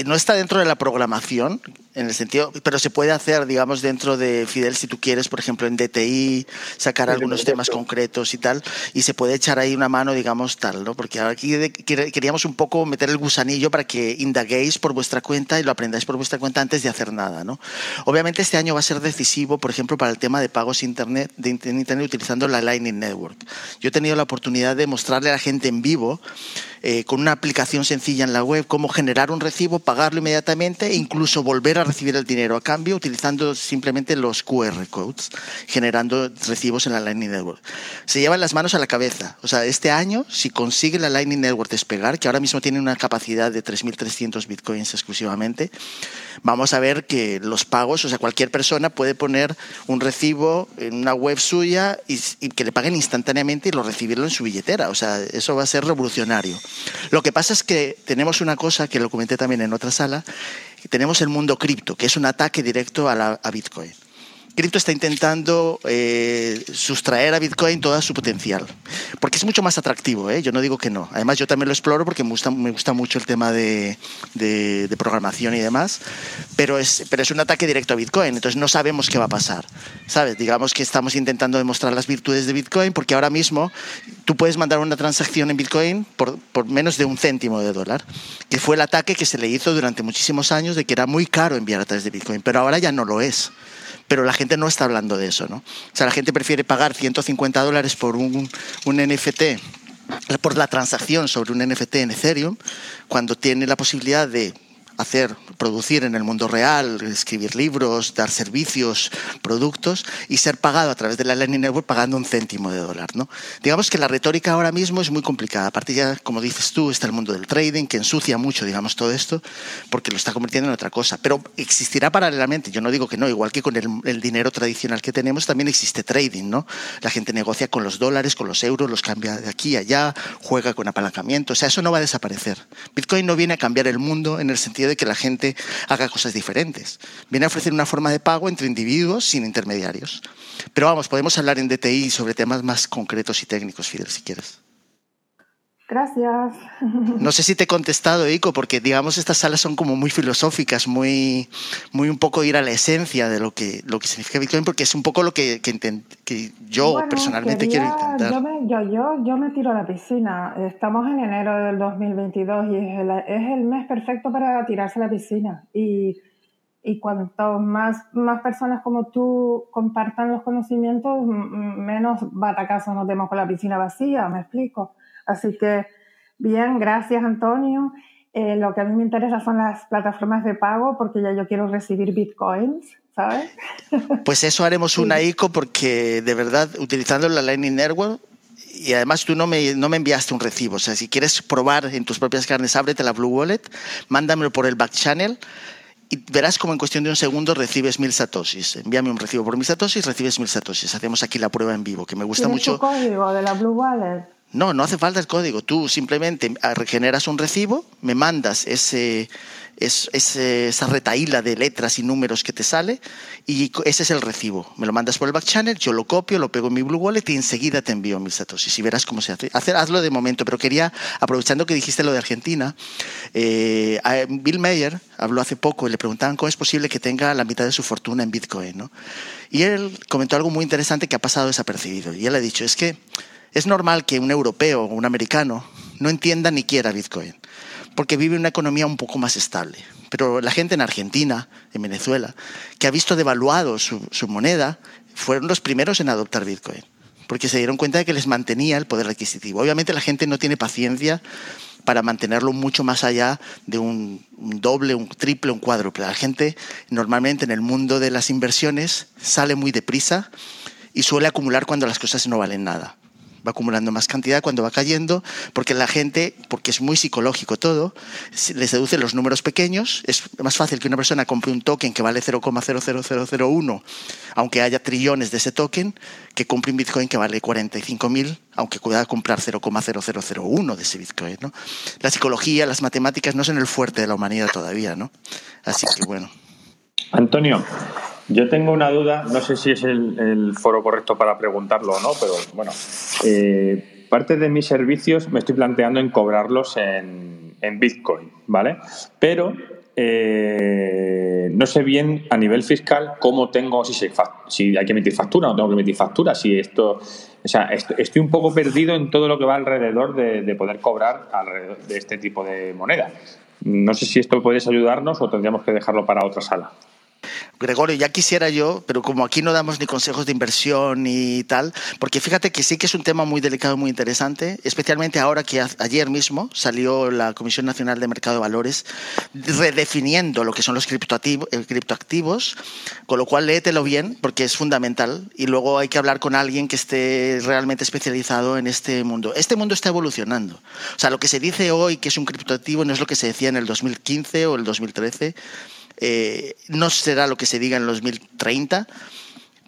no está dentro de la programación, en el sentido, pero se puede hacer, digamos, dentro de Fidel, si tú quieres, por ejemplo, en DTI, sacar algunos temas concretos y tal, y se puede echar ahí una mano, digamos, tal, ¿no? Porque aquí queríamos un poco meter el gusanillo para que indaguéis por vuestra cuenta y lo aprendáis por vuestra cuenta antes de hacer nada, ¿no? Obviamente este año va a ser decisivo, por ejemplo, para el tema de pagos internet, de internet utilizando la Lightning Network. Yo he tenido la oportunidad de mostrarle a la gente en vivo, eh, con una aplicación sencilla en la web, cómo generar un recibo, pagarlo inmediatamente e incluso volver a recibir el dinero a cambio utilizando simplemente los QR codes, generando recibos en la Lightning Network. Se llevan las manos a la cabeza. O sea, este año, si consigue la Lightning Network despegar, que ahora mismo tiene una capacidad de 3.300 bitcoins exclusivamente, vamos a ver que los pagos, o sea, cualquier persona puede poner un recibo en una web suya y, y que le paguen instantáneamente y lo recibirlo en su billetera. O sea, eso va a ser revolucionario. Lo que pasa es que tenemos una cosa que lo comenté también en otra sala, tenemos el mundo cripto, que es un ataque directo a, a Bitcoin. Cripto está intentando eh, sustraer a Bitcoin todo su potencial, porque es mucho más atractivo, ¿eh? yo no digo que no. Además, yo también lo exploro porque me gusta, mucho el tema de, programación y demás, pero es, pero es un ataque directo a Bitcoin, entonces no sabemos qué va a pasar. ¿Sabes? Digamos que estamos intentando demostrar las virtudes de Bitcoin porque ahora mismo tú puedes mandar una transacción en Bitcoin por, por menos de un céntimo de dólar, que fue el ataque que se le hizo durante muchísimos años de que era muy caro enviar a través de Bitcoin, pero ahora ya no lo es pero la gente no está hablando de eso, ¿no? O sea, la gente prefiere pagar 150 dólares por un, un NFT por la transacción sobre un NFT en Ethereum, cuando tiene la posibilidad de hacer, producir en el mundo real, escribir libros, dar servicios, productos y ser pagado a través de la Lightning Network pagando un céntimo de dólar. ¿no? Digamos que la retórica ahora mismo es muy complicada. Aparte ya, como dices tú, está el mundo del trading que ensucia mucho, digamos, todo esto porque lo está convirtiendo en otra cosa. Pero existirá paralelamente, yo no digo que no, igual que con el, el dinero tradicional que tenemos, también existe trading. ¿no? La gente negocia con los dólares, con los euros, los cambia de aquí a allá, juega con apalancamiento. O sea, eso no va a desaparecer. Bitcoin no viene a cambiar el mundo en el sentido de que la gente haga cosas diferentes. Viene a ofrecer una forma de pago entre individuos sin intermediarios. Pero vamos, podemos hablar en DTI sobre temas más concretos y técnicos, Fidel, si quieres. Gracias. No sé si te he contestado, Ico, porque digamos estas salas son como muy filosóficas, muy, muy un poco ir a la esencia de lo que, lo que significa Bitcoin, porque es un poco lo que, que, yo personalmente quiero intentar. Yo me, yo, yo, yo me tiro a la piscina. Estamos en enero del 2022 y es el, es el mes perfecto para tirarse a la piscina. Y, y cuanto más, más personas como tú compartan los conocimientos, menos batacazos nos demos con la piscina vacía, me explico. Así que, bien, gracias Antonio. Eh, lo que a mí me interesa son las plataformas de pago porque ya yo quiero recibir bitcoins, ¿sabes? Pues eso haremos una ICO porque de verdad, utilizando la Lightning Network, y además tú no me, no me enviaste un recibo. O sea, si quieres probar en tus propias carnes, ábrete la Blue Wallet, mándamelo por el back channel y verás como en cuestión de un segundo recibes mil satoshis. Envíame un recibo por mil satoshis, recibes mil satoshis. Hacemos aquí la prueba en vivo, que me gusta mucho. código de la Blue Wallet? No, no hace falta el código. Tú simplemente generas un recibo, me mandas ese, esa retaíla de letras y números que te sale y ese es el recibo. Me lo mandas por el backchannel, yo lo copio, lo pego en mi Blue Wallet y enseguida te envío mis datos. Y verás cómo se hace. Hacer, hazlo de momento, pero quería, aprovechando que dijiste lo de Argentina, eh, Bill Mayer habló hace poco y le preguntaban cómo es posible que tenga la mitad de su fortuna en Bitcoin. ¿no? Y él comentó algo muy interesante que ha pasado desapercibido. Y él ha dicho, es que es normal que un europeo o un americano no entienda ni quiera Bitcoin, porque vive una economía un poco más estable. Pero la gente en Argentina, en Venezuela, que ha visto devaluado su, moneda, fueron los primeros en adoptar Bitcoin, porque se dieron cuenta de que les mantenía el poder adquisitivo. Obviamente la gente no tiene paciencia para mantenerlo mucho más allá de un, doble, un triple, un cuádruple. La gente normalmente en el mundo de las inversiones sale muy deprisa y suele acumular cuando las cosas no valen nada va acumulando más cantidad cuando va cayendo, porque la gente, porque es muy psicológico todo, le seducen los números pequeños. Es más fácil que una persona compre un token que vale 0,00001, aunque haya trillones de ese token, que compre un Bitcoin que vale 45.000, aunque pueda comprar 0,0001 de ese Bitcoin. ¿no? La psicología, las matemáticas no son el fuerte de la humanidad todavía. ¿no? Así que bueno. Antonio, yo tengo una duda, no sé si es el, foro correcto para preguntarlo o no, pero bueno, eh, parte de mis servicios me estoy planteando en cobrarlos en, Bitcoin, ¿vale? Pero eh, no sé bien a nivel fiscal cómo tengo, si, hay que emitir factura o no tengo que emitir factura, si esto, o sea, estoy un poco perdido en todo lo que va alrededor de, de poder cobrar alrededor de este tipo de moneda. No sé si esto puedes ayudarnos o tendríamos que dejarlo para otra sala. Gregorio, ya quisiera yo, pero como aquí no damos ni consejos de inversión ni tal, porque fíjate que sí que es un tema muy delicado, muy interesante, especialmente ahora que ayer mismo salió la Comisión Nacional de Mercado de Valores redefiniendo lo que son los eh, criptoactivos, con lo cual léetelo bien porque es fundamental y luego hay que hablar con alguien que esté realmente especializado en este mundo. Este mundo está evolucionando. O sea, lo que se dice hoy que es un criptoactivo no es lo que se decía en el 2015 o el 2013 eh, no será lo que se diga en los 2030,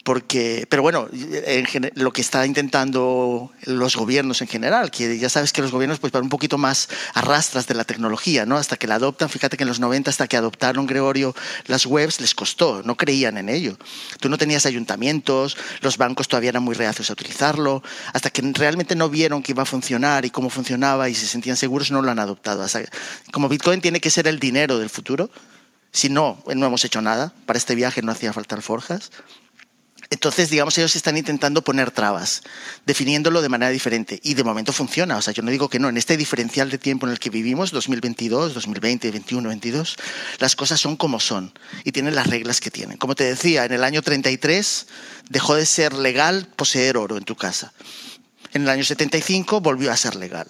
porque, pero bueno, lo que está intentando los gobiernos en general, que ya sabes que los gobiernos pues van un poquito más arrastras de la tecnología, ¿no? Hasta que la adoptan, fíjate que en los 90 hasta que adoptaron Gregorio las webs les costó, no creían en ello. Tú no tenías ayuntamientos, los bancos todavía eran muy reacios a utilizarlo, hasta que realmente no vieron que iba a funcionar y cómo funcionaba y se sentían seguros, no lo han adoptado. como Bitcoin tiene que ser el dinero del futuro, si no, no hemos hecho nada. Para este viaje no hacía falta forjas. Entonces, digamos, ellos están intentando poner trabas, definiéndolo de manera diferente. Y de momento funciona. O sea, yo no digo que no. En este diferencial de tiempo en el que vivimos, 2022, 2020, 2021, 22, las cosas son como son y tienen las reglas que tienen. Como te decía, en el año 33 dejó de ser legal poseer oro en tu casa. En el año 75 volvió a ser legal.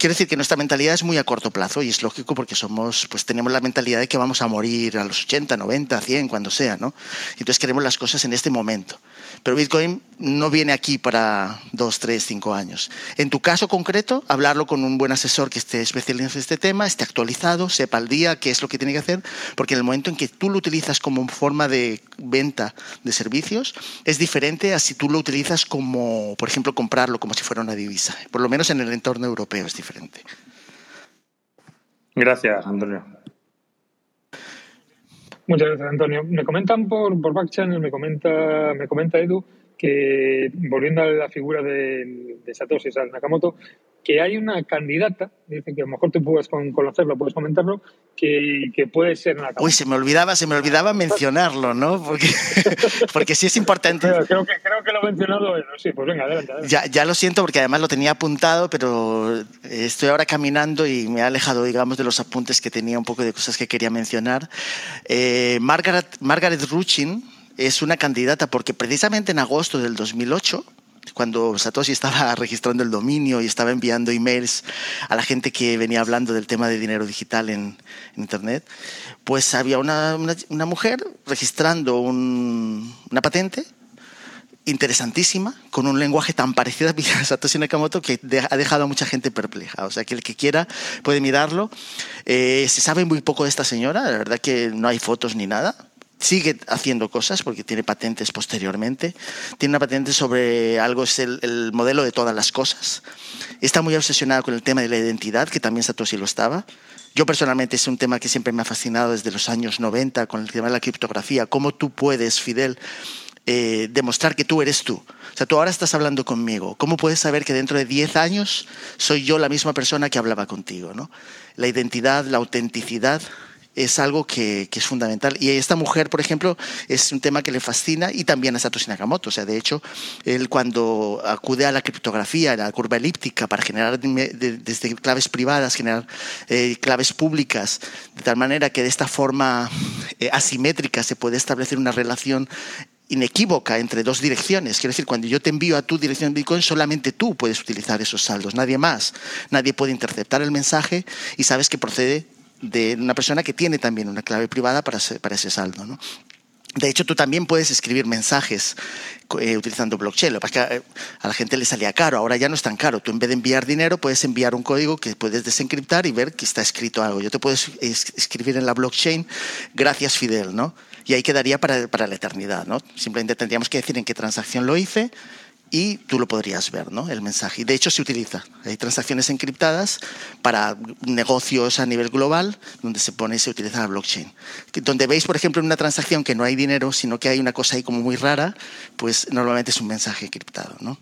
Quiero decir que nuestra mentalidad es muy a corto plazo y es lógico porque somos, pues tenemos la mentalidad de que vamos a morir a los 80, 90, 100, cuando sea, ¿no? Entonces queremos las cosas en este momento. Pero Bitcoin no viene aquí para dos, tres, cinco años. En tu caso concreto, hablarlo con un buen asesor que esté especializado en este tema, esté actualizado, sepa al día qué es lo que tiene que hacer, porque en el momento en que tú lo utilizas como forma de venta de servicios, es diferente a si tú lo utilizas como, por ejemplo, comprarlo como si fuera una divisa. Por lo menos en el entorno europeo es diferente. Gracias, Antonio. Muchas gracias, Antonio. Me comentan por, por Back Channel, me comenta, me comenta Edu, que volviendo a la figura de, de Satoshi Nakamoto, que hay una candidata, dicen que a lo mejor tú puedes conocerlo, puedes comentarlo, que, que puede ser Nakamoto. Uy, se me olvidaba, se me olvidaba mencionarlo, ¿no? Porque, porque sí es importante. creo, que, creo que lo he mencionado, sí, pues venga, adelante. Ya, ya lo siento porque además lo tenía apuntado, pero estoy ahora caminando y me he alejado, digamos, de los apuntes que tenía un poco de cosas que quería mencionar. Eh, Margaret, Margaret Ruchin es una candidata porque precisamente en agosto del 2008 cuando Satoshi estaba registrando el dominio y estaba enviando emails a la gente que venía hablando del tema de dinero digital en, Internet, pues había una, una, mujer registrando un, una patente interesantísima, con un lenguaje tan parecido a Satoshi Nakamoto que ha dejado a mucha gente perpleja. O sea, que el que quiera puede mirarlo. Eh, se sabe muy poco de esta señora, la verdad que no hay fotos ni nada sigue haciendo cosas porque tiene patentes posteriormente. Tiene una patente sobre algo, es el, modelo de todas las cosas. Está muy obsesionada con el tema de la identidad, que también Satoshi lo estaba. Yo personalmente es un tema que siempre me ha fascinado desde los años 90 con el tema de la criptografía. ¿Cómo tú puedes, Fidel, eh, demostrar que tú eres tú? O sea, tú ahora estás hablando conmigo. ¿Cómo puedes saber que dentro de 10 años soy yo la misma persona que hablaba contigo? ¿no? La identidad, la autenticidad es algo que, es fundamental. Y esta mujer, por ejemplo, es un tema que le fascina y también a Satoshi Nakamoto. O sea, de hecho, él cuando acude a la criptografía, a la curva elíptica, para generar desde claves privadas, generar eh, claves públicas, de tal manera que de esta forma eh, asimétrica se puede establecer una relación inequívoca entre dos direcciones. Quiero decir, cuando yo te envío a tu dirección de Bitcoin, solamente tú puedes utilizar esos saldos, nadie más. Nadie puede interceptar el mensaje y sabes que procede de una persona que tiene también una clave privada para, para ese saldo. ¿no? De hecho, tú también puedes escribir mensajes eh, utilizando blockchain. Lo que pasa es que eh, a la gente le salía caro, ahora ya no es tan caro. Tú en vez de enviar dinero, puedes enviar un código que puedes desencriptar y ver que está escrito algo. Yo te puedo escribir en la blockchain, gracias Fidel, ¿no? Y ahí quedaría para, para la eternidad, ¿no? Simplemente tendríamos que decir en qué transacción lo hice, y tú lo podrías ver, ¿no? El mensaje. De hecho se utiliza. Hay transacciones encriptadas para negocios a nivel global donde se pone y se utiliza la blockchain. Donde veis, por ejemplo, en una transacción que no hay dinero, sino que hay una cosa ahí como muy rara, pues normalmente es un mensaje encriptado, ¿no?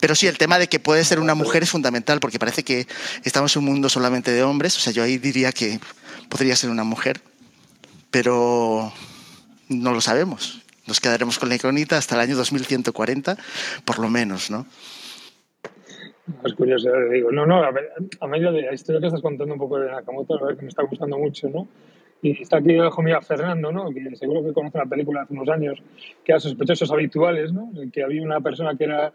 Pero sí, el tema de que puede ser una mujer es fundamental porque parece que estamos en un mundo solamente de hombres. O sea, yo ahí diría que podría ser una mujer, pero no lo sabemos. Nos quedaremos con la incógnita hasta el año 2140, por lo menos, ¿no? Es curioso, digo. No, no, a, a medida de la historia que estás contando un poco de Nakamoto, la verdad que me está gustando mucho, ¿no? Y está aquí debajo mío Fernando, ¿no? Que seguro que conoce la película hace unos años, que era Sospechosos Habituales, ¿no? En que había una persona que era,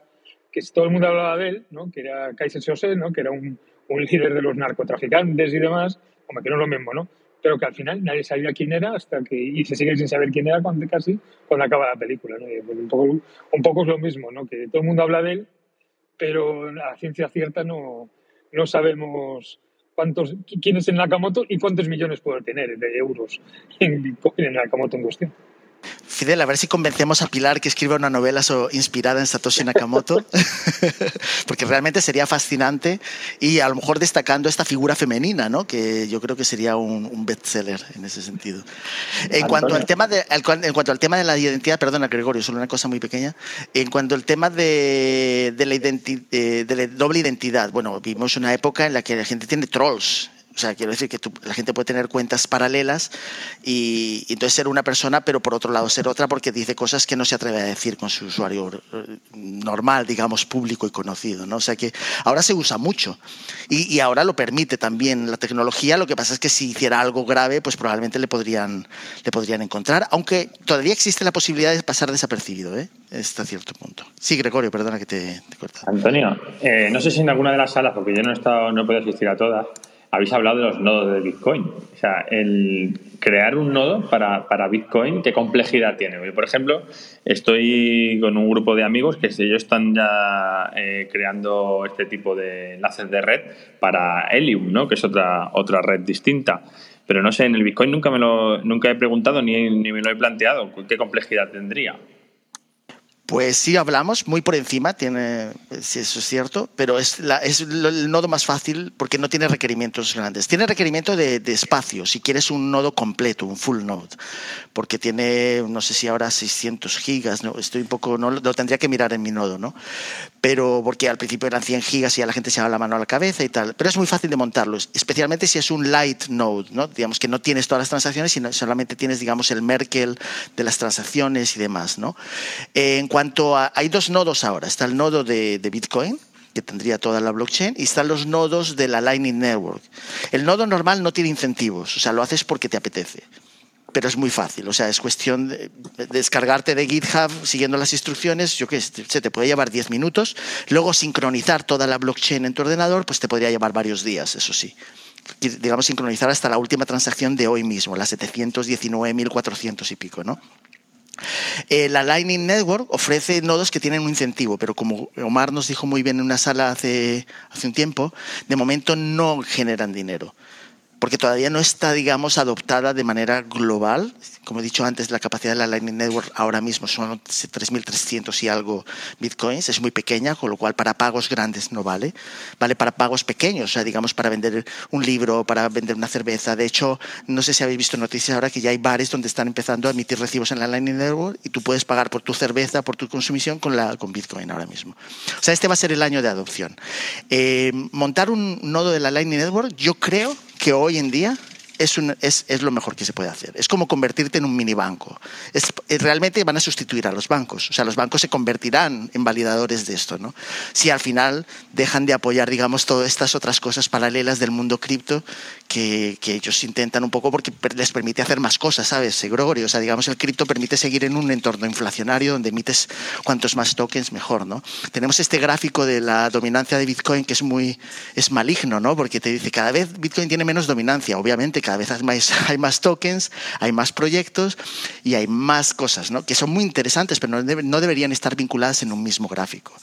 que todo el mundo hablaba de él, ¿no? Que era Kaiser José, ¿no? Que era un, un líder de los narcotraficantes y demás, como que no es lo mismo, ¿no? Pero que al final nadie sabía quién era hasta que y se sigue sin saber quién era cuando casi cuando acaba la película ¿no? Pues un, poco, un poco es lo mismo ¿no? que todo el mundo habla de él pero a ciencia cierta no, no sabemos cuántos quién es en Nakamoto y cuántos millones puede tener de euros en, en Nakamoto en cuestión Fidel, a ver si convencemos a Pilar que escriba una novela inspirada en Satoshi Nakamoto, porque realmente sería fascinante y a lo mejor destacando esta figura femenina, ¿no? que yo creo que sería un, bestseller en ese sentido. En cuanto, al tema de, en cuanto al tema de la identidad, perdona Gregorio, solo una cosa muy pequeña, en cuanto al tema de, de, la, eh, de la doble identidad, bueno, vivimos una época en la que la gente tiene trolls o sea, quiero decir que la gente puede tener cuentas paralelas y, entonces ser una persona, pero por otro lado ser otra porque dice cosas que no se atreve a decir con su usuario eh, normal, digamos, público y conocido. ¿no? O sea que ahora se usa mucho y, ahora lo permite también la tecnología. Lo que pasa es que si hiciera algo grave, pues probablemente le podrían, le podrían encontrar, aunque todavía existe la posibilidad de pasar desapercibido, ¿eh? hasta cierto punto. Sí, Gregorio, perdona que te, te corta. Antonio, eh, no sé si en alguna de las salas, porque yo no he, estado, no he podido asistir a todas, habéis hablado de los nodos de Bitcoin. O sea, el crear un nodo para, para Bitcoin, ¿qué complejidad tiene? por ejemplo, estoy con un grupo de amigos que ellos están ya eh, creando este tipo de enlaces de red para Helium, ¿no? que es otra, otra red distinta. Pero no sé, en el Bitcoin nunca, me lo, nunca he preguntado ni, ni me lo he planteado. ¿Qué complejidad tendría? Pues sí, hablamos muy por encima, tiene, si eso es cierto, pero es, la, es el nodo más fácil porque no tiene requerimientos grandes. Tiene requerimiento de, espacio, si quieres un nodo completo, un full node, porque tiene, no sé si ahora 600 gigas, ¿no? estoy un poco, no lo tendría que mirar en mi nodo, ¿no? Pero porque al principio eran 100 gigas y a la gente se daba la mano a la cabeza y tal, pero es muy fácil de montarlo, especialmente si es un light node, ¿no? Digamos que no tienes todas las transacciones, sino solamente tienes, digamos, el Merkel de las transacciones y demás, ¿no? En cuanto a, hay dos nodos ahora, está el nodo de, de Bitcoin, que tendría toda la blockchain, y están los nodos de la Lightning Network. El nodo normal no tiene incentivos, o sea, lo haces porque te apetece pero es muy fácil. O sea, es cuestión de descargarte de GitHub siguiendo las instrucciones, yo qué sé, se te puede llevar 10 minutos. Luego sincronizar toda la blockchain en tu ordenador, pues te podría llevar varios días, eso sí. Digamos, sincronizar hasta la última transacción de hoy mismo, la 719.400 y pico, ¿no? Eh, la Lightning Network ofrece nodos que tienen un incentivo, pero como Omar nos dijo muy bien en una sala hace, hace un tiempo, de momento no generan dinero porque todavía no está, digamos, adoptada de manera global. Como he dicho antes, la capacidad de la Lightning Network ahora mismo son 3.300 y algo bitcoins, es muy pequeña, con lo cual para pagos grandes no vale. Vale para pagos pequeños, o sea, digamos, para vender un libro, para vender una cerveza. De hecho, no sé si habéis visto noticias ahora que ya hay bares donde están empezando a emitir recibos en la Lightning Network y tú puedes pagar por tu cerveza, por tu consumición con, la, con bitcoin ahora mismo. O sea, este va a ser el año de adopción. Eh, montar un nodo de la Lightning Network, yo creo que hoy en día es, un, es, es, lo mejor que se puede hacer. Es como convertirte en un mini banco. Es, realmente van a sustituir a los bancos. O sea, los bancos se convertirán en validadores de esto, ¿no? Si al final dejan de apoyar, digamos, todas estas otras cosas paralelas del mundo cripto que, que, ellos intentan un poco porque les permite hacer más cosas, ¿sabes? Gregorio, o sea, digamos, el cripto permite seguir en un entorno inflacionario donde emites cuantos más tokens mejor, ¿no? Tenemos este gráfico de la dominancia de Bitcoin que es muy, es maligno, ¿no? Porque te dice cada vez Bitcoin tiene menos dominancia, obviamente cada vez hay más, hay más tokens, hay más proyectos y hay más cosas, ¿no? Que son muy interesantes, pero no, debe, no deberían estar vinculadas en un mismo gráfico.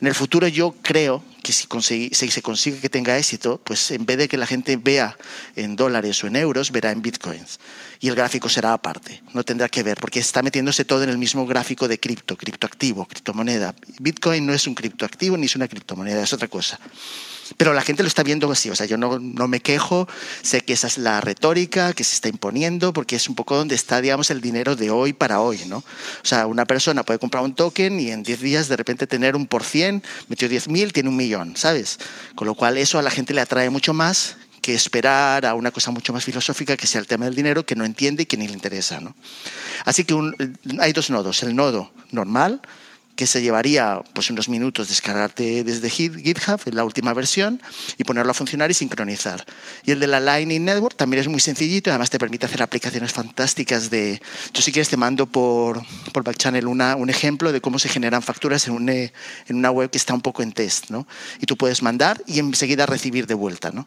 En el futuro yo creo que si, si, se consigue que tenga éxito, pues en vez de que la gente vea en dólares o en euros, verá en bitcoins. Y el gráfico será aparte, no tendrá que ver, porque está metiéndose todo en el mismo gráfico de cripto, criptoactivo, criptomoneda. Bitcoin no es un criptoactivo ni es una criptomoneda, es otra cosa. Pero la gente lo está viendo así, o sea, yo no, no, me quejo, sé que esa es la retórica que se está imponiendo, porque es un poco donde está, digamos, el dinero de hoy para hoy, ¿no? O sea, una persona puede comprar un token y en 10 días de repente tener un por cien, metió 10.000, tiene un millón, ¿sabes? Con lo cual eso a la gente le atrae mucho más que esperar a una cosa mucho más filosófica que sea el tema del dinero que no entiende y que ni le interesa, ¿no? Así que hay dos nodos, el nodo normal, que se llevaría pues unos minutos descargarte desde GitHub, en la última versión, y ponerlo a funcionar y sincronizar. Y el de la Lightning Network también es muy sencillito, además te permite hacer aplicaciones fantásticas de... Yo si quieres te mando por, por Backchannel una, un ejemplo de cómo se generan facturas en, un, en una web que está un poco en test, ¿no? Y tú puedes mandar y enseguida recibir de vuelta, ¿no?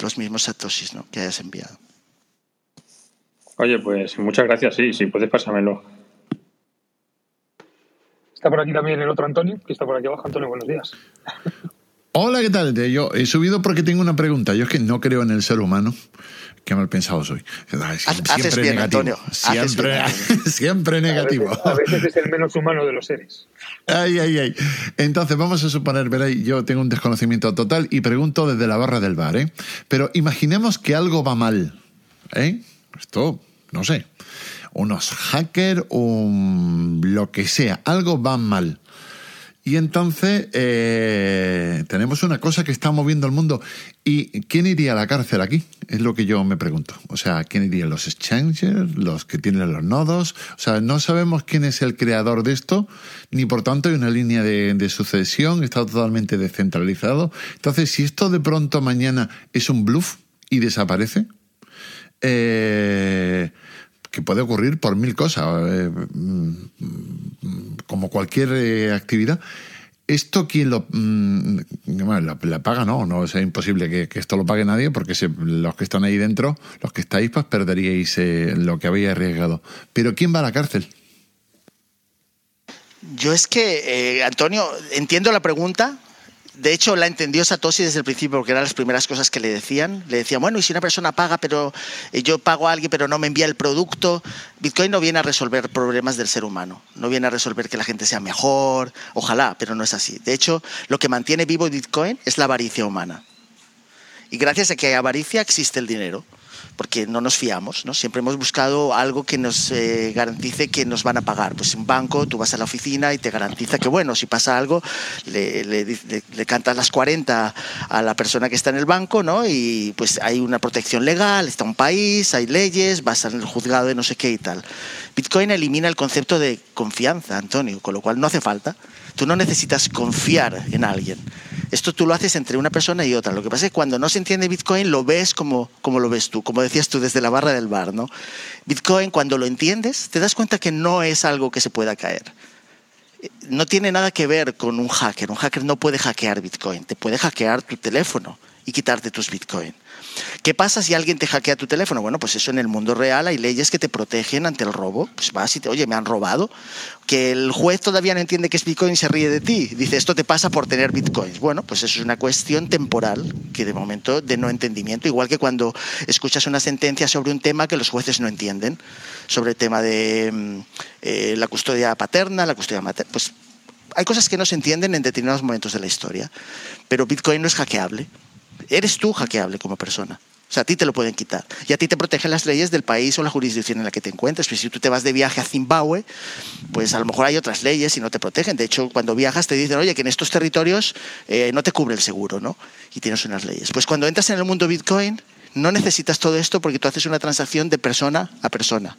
Los mismos satoshis, ¿no? Que hayas enviado. Oye, pues muchas gracias, sí, sí, puedes pasármelo. Está por aquí también el otro Antonio, que está por aquí abajo. Antonio, buenos días. Hola, ¿qué tal? Yo he subido porque tengo una pregunta. Yo es que no creo en el ser humano. Qué mal pensado soy. Siempre Haces bien, negativo. Antonio. Siempre, bien. siempre negativo. A veces, a veces, es el menos humano de los seres. Ay, ay, ay. Entonces, vamos a suponer, veréis, yo tengo un desconocimiento total y pregunto desde la barra del bar, ¿eh? Pero imaginemos que algo va mal, ¿eh? Esto, no sé unos hackers, un, lo que sea, algo va mal. Y entonces eh, tenemos una cosa que está moviendo el mundo. ¿Y quién iría a la cárcel aquí? Es lo que yo me pregunto. O sea, ¿quién iría? ¿Los exchangers? ¿Los que tienen los nodos? O sea, no sabemos quién es el creador de esto, ni por tanto hay una línea de, de sucesión, está totalmente descentralizado. Entonces, si esto de pronto mañana es un bluff y desaparece, eh, que puede ocurrir por mil cosas, eh, mm, como cualquier eh, actividad. ¿Esto quién lo mm, la, paga? No, no es imposible que, esto lo pague nadie porque los que están ahí dentro, los que estáis, pues perderíais eh, lo que habéis arriesgado. Pero ¿quién va a la cárcel? Yo es que, Antonio, entiendo la pregunta, de hecho, la entendió Satoshi desde el principio porque eran las primeras cosas que le decían. Le decían, bueno, y si una persona paga, pero eh, yo pago a alguien, pero no me envía el producto. Bitcoin no viene a resolver problemas del ser humano, no viene a resolver que la gente sea mejor, ojalá, pero no es así. De hecho, lo que mantiene vivo Bitcoin es la avaricia humana. Y gracias a que hay avaricia existe el dinero porque no nos fiamos, ¿no? Siempre hemos buscado algo que nos eh, garantice que nos van a pagar. Pues un banco, tú vas a la oficina y te garantiza que, bueno, si pasa algo, le, le, cantas las 40 a la persona que está en el banco, ¿no? Y pues hay una protección legal, está un país, hay leyes, vas al juzgado de no sé qué y tal. Bitcoin elimina el concepto de confianza, Antonio, con lo cual no hace falta. Tú no necesitas confiar en alguien. Esto tú lo haces entre una persona y otra. Lo que pasa es que cuando no se entiende Bitcoin lo ves como, como lo ves tú, como decías tú desde la barra del bar. ¿no? Bitcoin, cuando lo entiendes, te das cuenta que no es algo que se pueda caer. No tiene nada que ver con un hacker. Un hacker no puede hackear Bitcoin. Te puede hackear tu teléfono y quitarte tus Bitcoin. ¿Qué pasa si alguien te hackea tu teléfono? Bueno, pues eso en el mundo real hay leyes que te protegen ante el robo. Pues vas y te, oye, me han robado. Que el juez todavía no entiende que es Bitcoin y se ríe de ti. Dice, esto te pasa por tener Bitcoins. Bueno, pues eso es una cuestión temporal que de momento de no entendimiento. Igual que cuando escuchas una sentencia sobre un tema que los jueces no entienden. Sobre el tema de mm, eh, la custodia paterna, la custodia materna. Pues hay cosas que no se entienden en determinados momentos de la historia. Pero Bitcoin no es hackeable eres tú hackeable como persona. O sea, a ti te lo pueden quitar. Y a ti te protegen las leyes del país o la jurisdicción en la que te encuentres. Pues si tú te vas de viaje a Zimbabue, pues a lo mejor hay otras leyes y no te protegen. De hecho, cuando viajas te dicen, oye, que en estos territorios eh, no te cubre el seguro, ¿no? Y tienes unas leyes. Pues cuando entras en el mundo Bitcoin, no necesitas todo esto porque tú haces una transacción de persona a persona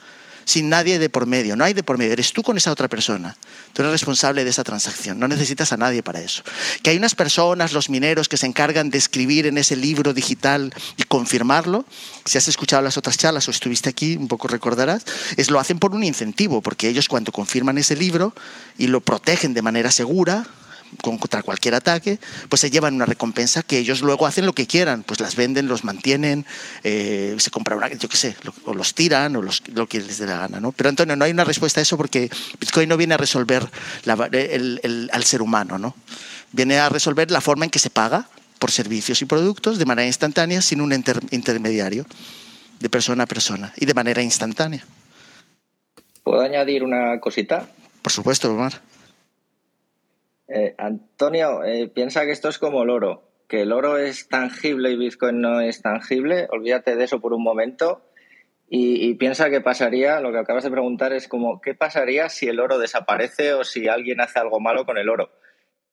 sin nadie de por medio. No hay de por medio, eres tú con esa otra persona. Tú eres responsable de esa transacción, no necesitas a nadie para eso. Que hay unas personas, los mineros, que se encargan de escribir en ese libro digital y confirmarlo. Si has escuchado las otras charlas o estuviste aquí, un poco recordarás, es lo hacen por un incentivo, porque ellos cuando confirman ese libro y lo protegen de manera segura, contra cualquier ataque, pues se llevan una recompensa que ellos luego hacen lo que quieran, pues las venden, los mantienen, eh, se compran una, yo qué sé, o los tiran o los, lo que les dé la gana, ¿no? Pero Antonio, no hay una respuesta a eso porque Bitcoin no viene a resolver al ser humano, ¿no? Viene a resolver la forma en que se paga por servicios y productos de manera instantánea sin un intermediario, de persona a persona y de manera instantánea. ¿Puedo añadir una cosita? Por supuesto, Omar. Eh, Antonio, eh, piensa que esto es como el oro, que el oro es tangible y Bitcoin no es tangible. Olvídate de eso por un momento y, piensa qué pasaría, lo que acabas de preguntar es como, ¿qué pasaría si el oro desaparece o si alguien hace algo malo con el oro?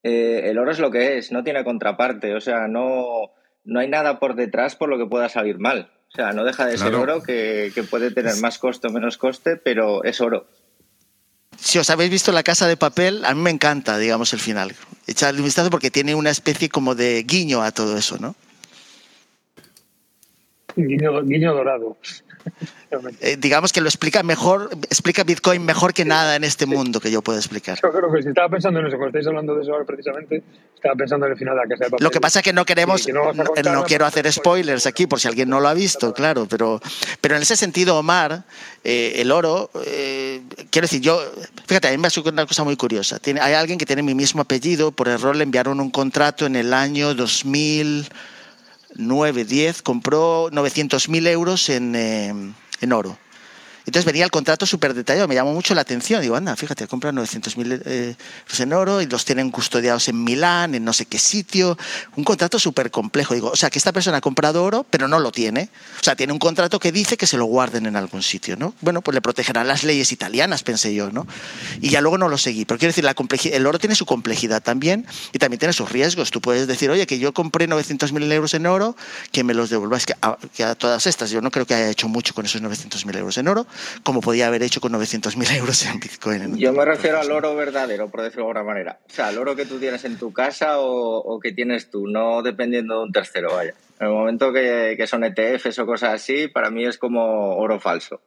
Eh, el oro es lo que es, no tiene contraparte, o sea, no, no hay nada por detrás por lo que pueda salir mal. O sea, no deja de ser oro que, que puede tener más coste o menos coste, pero es oro si os habéis visto La Casa de Papel, a mí me encanta, digamos, el final. Echadle un vistazo porque tiene una especie como de guiño a todo eso, ¿no? Guiño, guiño dorado. Eh, digamos que lo explica mejor, explica Bitcoin mejor que nada en este mundo que yo puedo explicar. Yo creo que si estaba pensando en eso, cuando estáis hablando de eso ahora precisamente, estaba pensando en el final de la casa de papel. Lo que pasa es que no queremos, no, quiero hacer spoilers aquí por si alguien no lo ha visto, claro, pero, pero en ese sentido, Omar, eh, el oro, eh, quiero decir, yo, fíjate, a mí me ha una cosa muy curiosa. Tiene, hay alguien que tiene mi mismo apellido, por error le enviaron un contrato en el año 2000. 9, 10, compró 900.000 euros en, en oro. Entonces venía el contrato súper detallado, me llamó mucho la atención. Digo, anda, fíjate, compran 900.000 eh, en oro y los tienen custodiados en Milán, en no sé qué sitio. Un contrato súper complejo. Digo, o sea, que esta persona ha comprado oro, pero no lo tiene. O sea, tiene un contrato que dice que se lo guarden en algún sitio, ¿no? Bueno, pues le protegerán las leyes italianas, pensé yo, ¿no? Y ya luego no lo seguí. Pero quiero decir, la el oro tiene su complejidad también y también tiene sus riesgos. Tú puedes decir, oye, que yo compré 900.000 euros en oro, que me los. Que a, que a todas estas, yo no creo que haya hecho mucho con esos 900.000 euros en oro como podía haber hecho con 900.000 euros en Bitcoin. Yo me refiero al oro verdadero, por decirlo de alguna manera. O sea, el oro que tú tienes en tu casa o, que tienes tú, no dependiendo de un tercero, vaya. En el momento que, son ETFs o cosas así, para mí es como oro falso.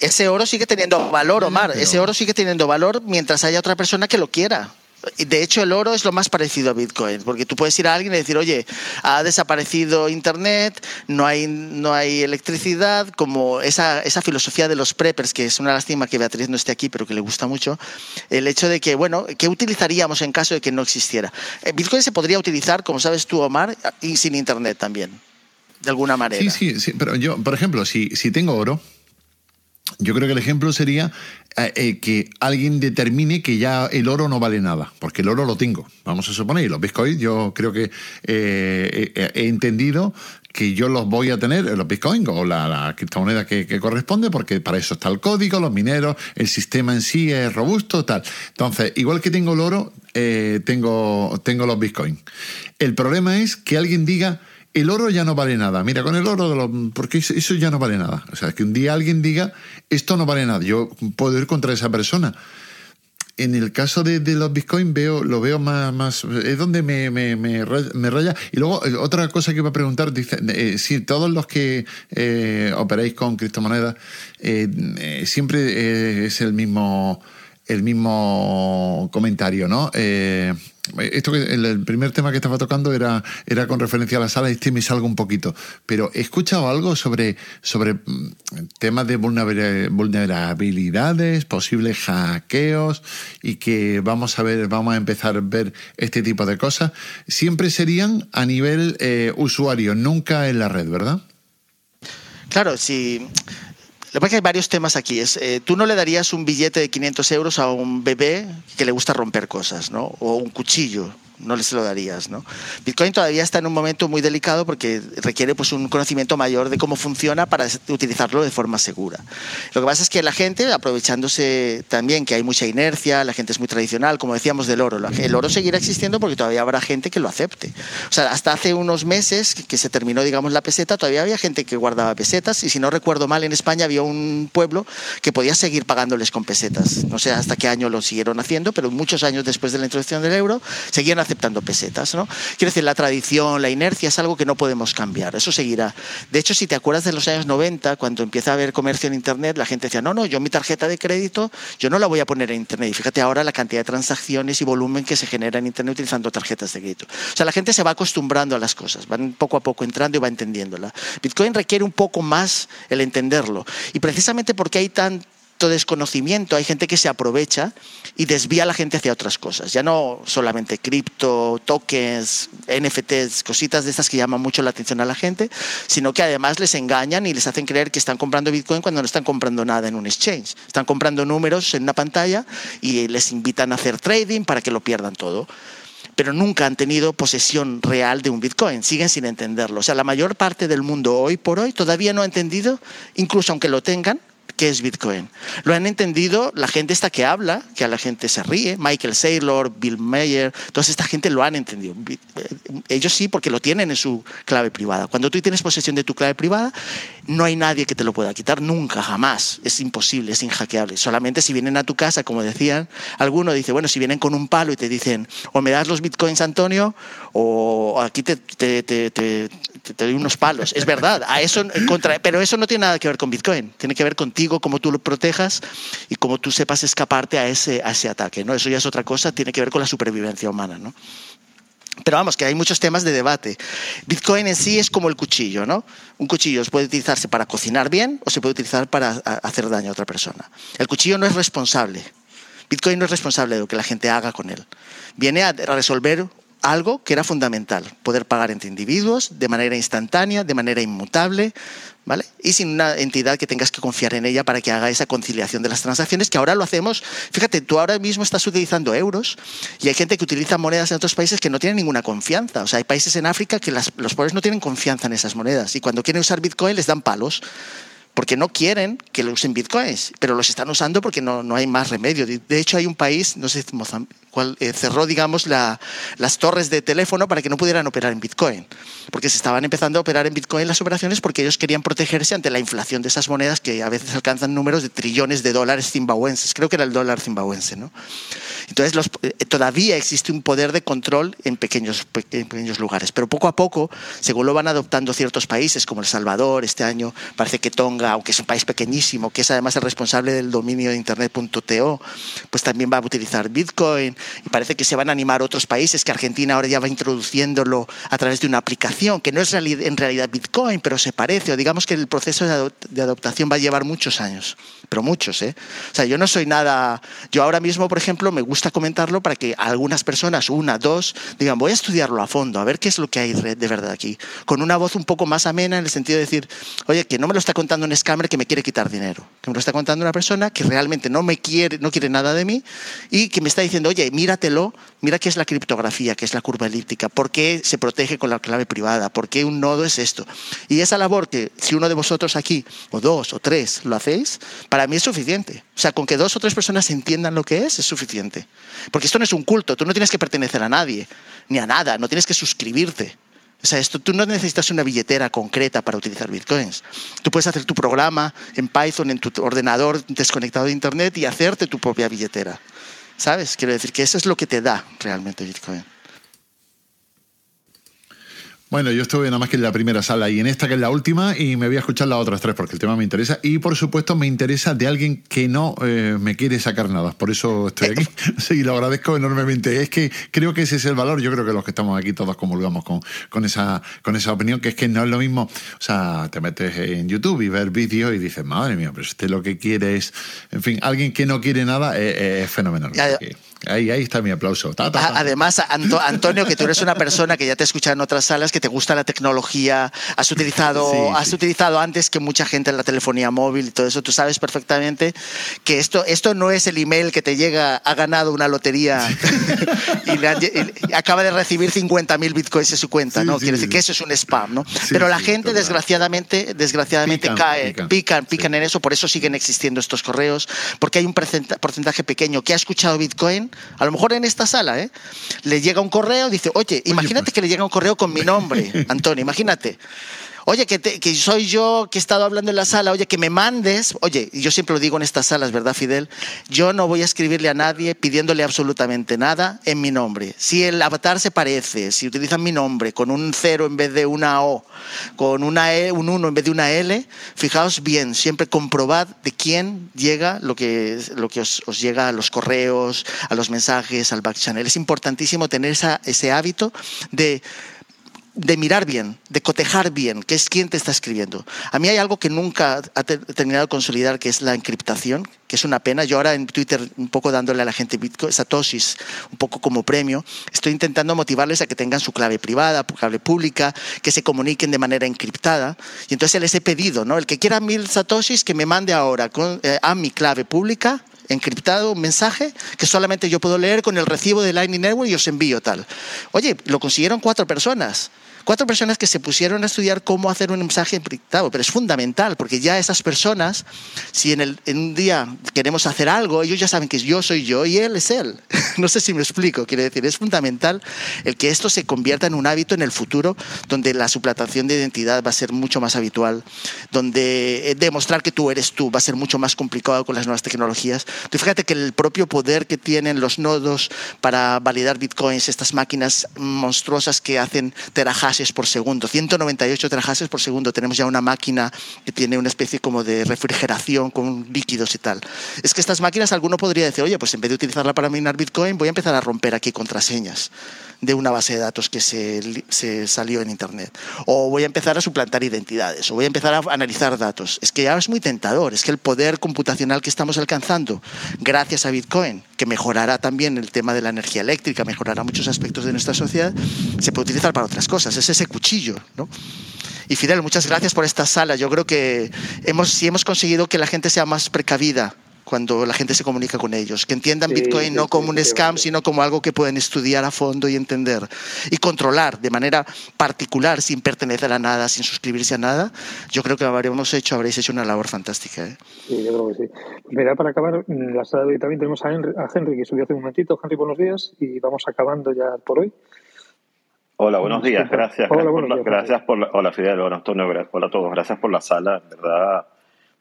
Ese oro sigue teniendo valor, Omar. Ese oro sigue teniendo valor mientras haya otra persona que lo quiera. De hecho, el oro es lo más parecido a Bitcoin, porque tú puedes ir a alguien y decir, oye, ha desaparecido Internet, no hay, no hay electricidad, como esa, esa filosofía de los preppers, que es una lástima que Beatriz no esté aquí, pero que le gusta mucho, el hecho de que, bueno, ¿qué utilizaríamos en caso de que no existiera? Eh, Bitcoin se podría utilizar, como sabes tú, Omar, y sin Internet también, de alguna manera. Sí, sí, sí, pero yo, por ejemplo, si, si tengo oro, yo creo que el ejemplo sería eh, eh, que alguien determine que ya el oro no vale nada, porque el oro lo tengo, vamos a suponer, y los bitcoins yo creo que eh, he entendido que yo los voy a tener, los bitcoins o la, criptomoneda que, corresponde, porque para eso está el código, los mineros, el sistema en sí es robusto, tal. Entonces, igual que tengo el oro, tengo, tengo los bitcoins. El problema es que alguien diga el oro ya no vale nada. Mira, con el oro, de porque eso ya no vale nada. O sea, que un día alguien diga, esto no vale nada. Yo puedo ir contra esa persona. En el caso de, los bitcoins veo, lo veo más, es donde me, me, me, raya. Y luego, eh, otra cosa que iba a preguntar, dice, eh, si todos los que eh, operáis con criptomonedas, siempre es el mismo, el mismo comentario, ¿no? esto que el, primer tema que estaba tocando era, era con referencia a la sala y este me salgo un poquito. Pero he escuchado algo sobre, sobre mm, temas de vulnerabilidades, posibles hackeos y que vamos a ver, vamos a empezar a ver este tipo de cosas. Siempre serían a nivel eh, usuario, nunca en la red, ¿verdad? Claro, sí. Lo que hay varios temas aquí. Es, eh, tú no le darías un billete de 500 euros a un bebé que le gusta romper cosas, ¿no? O un cuchillo no les lo darías. ¿no? Bitcoin todavía está en un momento muy delicado porque requiere pues, un conocimiento mayor de cómo funciona para utilizarlo de forma segura. Lo que pasa es que la gente, aprovechándose también que hay mucha inercia, la gente es muy tradicional, como decíamos del oro, el oro seguirá existiendo porque todavía habrá gente que lo acepte. O sea, hasta hace unos meses que se terminó, digamos, la peseta, todavía había gente que guardaba pesetas y si no recuerdo mal, en España había un pueblo que podía seguir pagándoles con pesetas. No sé hasta qué año lo siguieron haciendo, pero muchos años después de la introducción del euro, seguían aceptando pesetas. ¿no? Quiero decir, la tradición, la inercia es algo que no podemos cambiar, eso seguirá. De hecho, si te acuerdas de los años 90, cuando empieza a haber comercio en Internet, la gente decía, no, no, yo mi tarjeta de crédito, yo no la voy a poner en Internet. Y fíjate ahora la cantidad de transacciones y volumen que se genera en Internet utilizando tarjetas de crédito. O sea, la gente se va acostumbrando a las cosas, van poco a poco entrando y va entendiéndola. Bitcoin requiere un poco más el entenderlo. Y precisamente porque hay tan desconocimiento, hay gente que se aprovecha y desvía a la gente hacia otras cosas. Ya no solamente cripto, tokens, NFTs, cositas de estas que llaman mucho la atención a la gente, sino que además les engañan y les hacen creer que están comprando Bitcoin cuando no están comprando nada en un exchange. Están comprando números en una pantalla y les invitan a hacer trading para que lo pierdan todo pero nunca han tenido posesión real de un Bitcoin, siguen sin entenderlo. O sea, la mayor parte del mundo hoy por hoy todavía no ha entendido, incluso aunque lo tengan, qué es Bitcoin. Lo han entendido la gente esta que habla, que a la gente se ríe, Michael Saylor, Bill Mayer, toda esta gente lo han entendido. Eh, ellos sí, porque lo tienen en su clave privada. Cuando tú tienes posesión de tu clave privada, no hay nadie que te lo pueda quitar nunca, jamás. Es imposible, es inhackeable. Solamente si vienen a tu casa, como decían, alguno dice, bueno, si vienen con un palo y te dicen, o me das los bitcoins, Antonio, o aquí te doy unos palos. Es verdad, a eso, contra, pero eso no tiene nada que ver con bitcoin. Tiene que ver contigo cómo tú lo protejas y cómo tú sepas escaparte a ese, a ese ataque. ¿no? Eso ya es otra cosa, tiene que ver con la supervivencia humana. ¿no? Pero vamos, que hay muchos temas de debate. Bitcoin en sí es como el cuchillo, ¿no? Un cuchillo puede utilizarse para cocinar bien o se puede utilizar para hacer daño a otra persona. El cuchillo no es responsable. Bitcoin no es responsable de lo que la gente haga con él. Viene a resolver algo que era fundamental, poder pagar entre individuos de manera instantánea, de manera inmutable, ¿vale? Y sin una entidad que tengas que confiar en ella para que haga esa conciliación de las transacciones, que ahora lo hacemos. Fíjate, tú ahora mismo estás utilizando euros y hay gente que utiliza monedas en otros países que no tienen ninguna confianza. O sea, hay países en África que los pobres no tienen confianza en esas monedas y cuando quieren usar Bitcoin les dan palos porque no quieren que lo usen bitcoins, pero los están usando porque no, no hay más remedio. De hecho, hay un país, no sé, cuál, eh, cerró, digamos, la, las torres de teléfono para que no pudieran operar en bitcoin, porque se estaban empezando a operar en bitcoin las operaciones porque ellos querían protegerse ante la inflación de esas monedas que a veces alcanzan números de trillones de dólares zimbabuenses. Creo que era el dólar zimbabuense, ¿no? Entonces los, eh, todavía existe un poder de control en pequeños, en pequeños lugares, pero poco a poco, según lo van adoptando ciertos países como El Salvador, este año parece que Tonga, aunque es un país pequeñísimo, que es además el responsable del dominio de Internet.to, pues también va a utilizar Bitcoin y parece que se van a animar otros países, que Argentina ahora ya va introduciéndolo a través de una aplicación que no es en realidad Bitcoin, pero se parece, o digamos que el proceso de adoptación va a llevar muchos años, pero muchos, ¿eh? O sea, yo no soy nada, yo ahora mismo, por ejemplo, me gusta comentarlo para que algunas personas, una, dos, digan, voy a estudiarlo a fondo, a ver qué es lo que hay de verdad aquí, con una voz un poco más amena en el sentido de decir, oye, que no me lo está contando un scammer que me quiere quitar dinero, que me lo está contando una persona que realmente no me quiere, no quiere nada de mí y que me está diciendo, oye, míratelo, mira qué es la criptografía, qué es la curva elíptica, por qué se protege con la clave privada, por qué un nodo es esto. Y esa labor que si uno de vosotros aquí, o dos o tres, lo hacéis, para mí es suficiente. O sea, con que dos o tres personas entiendan lo que es, es suficiente. Porque esto no es un culto, tú no tienes que pertenecer a nadie, ni a nada, no tienes que suscribirte. O sea, esto, tú no necesitas una billetera concreta para utilizar bitcoins. Tú puedes hacer tu programa en Python en tu ordenador desconectado de Internet y hacerte tu propia billetera. ¿Sabes? Quiero decir que eso es lo que te da realmente Bitcoin. Bueno, yo estuve nada más que en la primera sala y en esta que es la última y me voy a escuchar las otras tres porque el tema me interesa y por supuesto me interesa de alguien que no eh, me quiere sacar nada. Por eso estoy aquí sí, lo agradezco enormemente. Es que creo que ese es el valor. Yo creo que los que estamos aquí todos comulgamos con, con, esa, con esa opinión, que es que no es lo mismo. O sea, te metes en YouTube y ver vídeos y dices, madre mía, pero usted lo que quiere es, en fin, alguien que no quiere nada es, fenomenal. Ahí, ahí está mi aplauso. Además, Antonio, que tú eres una persona que ya te he escuchado en otras salas, que te gusta la tecnología, has utilizado, has utilizado antes que mucha gente en la telefonía móvil y todo eso, tú sabes perfectamente que esto, esto no es el email que te llega, ha ganado una lotería y, acaba de recibir 50.000 bitcoins en su cuenta, ¿no? Quiere decir que eso es un spam, ¿no? Pero la gente, desgraciadamente, desgraciadamente cae, pican, pican en eso, por eso siguen existiendo estos correos, porque hay un porcentaje pequeño que ha escuchado bitcoin a lo mejor en esta sala, ¿eh? le llega un correo, dice, oye, imagínate pues. que le llega un correo con mi nombre, Antonio, imagínate oye, que, que, soy yo que he estado hablando en la sala, oye, que me mandes, oye, yo siempre lo digo en estas salas, ¿verdad, Fidel? Yo no voy a escribirle a nadie pidiéndole absolutamente nada en mi nombre. Si el avatar se parece, si utilizan mi nombre con un cero en vez de una O, con una e, un 1 en vez de una L, fijaos bien, siempre comprobad de quién llega lo que, lo que os, llega a los correos, a los mensajes, al back channel. Es importantísimo tener ese hábito de de mirar bien, de cotejar bien, que es quién te está escribiendo. A mí hay algo que nunca ha terminado de consolidar, que es la encriptación, que es una pena. Yo ahora en Twitter, un poco dándole a la gente Bitcoin, Satoshis, un poco como premio, estoy intentando motivarles a que tengan su clave privada, clave pública, que se comuniquen de manera encriptada. Y entonces les he pedido, ¿no? El que quiera mil Satoshis, que me mande ahora eh, a mi clave pública encriptado un mensaje que solamente yo puedo leer con el recibo de Lightning Network y os envío tal. Oye, lo consiguieron cuatro personas cuatro personas que se pusieron a estudiar cómo hacer un mensaje encriptado, pero es fundamental porque ya esas personas, si en, el, en un día queremos hacer algo, ellos ya saben que yo soy yo y él es él. no sé si me explico, quiere decir, es fundamental el que esto se convierta en un hábito en el futuro, donde la suplantación de identidad va a ser mucho más habitual, donde eh, demostrar que tú eres tú va a ser mucho más complicado con las nuevas tecnologías. Tú fíjate que el propio poder que tienen los nodos para validar bitcoins, estas máquinas monstruosas que hacen terahash por segundo, 198 terahash por segundo. Tenemos ya una máquina que tiene una especie como de refrigeración con líquidos y tal. Es que estas máquinas, alguno podría decir, oye, pues en vez de utilizarla para minar Bitcoin, voy a empezar a romper aquí contraseñas de una base de datos que se, se, salió en Internet. O voy a empezar a suplantar identidades, o voy a empezar a analizar datos. Es que ya es muy tentador, es que el poder computacional que estamos alcanzando gracias a Bitcoin, que mejorará también el tema de la energía eléctrica, mejorará muchos aspectos de nuestra sociedad, se puede utilizar para otras cosas. Es ese cuchillo, ¿no? Y Fidel, muchas gracias por esta sala. Yo creo que hemos, si hemos conseguido que la gente sea más precavida cuando la gente se comunica con ellos, que entiendan Bitcoin no como un scam, sino como algo que pueden estudiar a fondo y entender y controlar de manera particular, sin pertenecer a nada, sin suscribirse a nada. Yo creo que habríamos hecho, habréis hecho una labor fantástica. ¿eh? Sí, yo creo que sí. Mira, para acabar, en la sala de hoy también tenemos a Henry, que subió hace un momentito. Henry, buenos días y vamos acabando ya por hoy. Hola, buenos días. Gracias. Hola, gracias, por, la, hola Fidel, hola Antonio, hola a todos. Gracias por la sala. En verdad,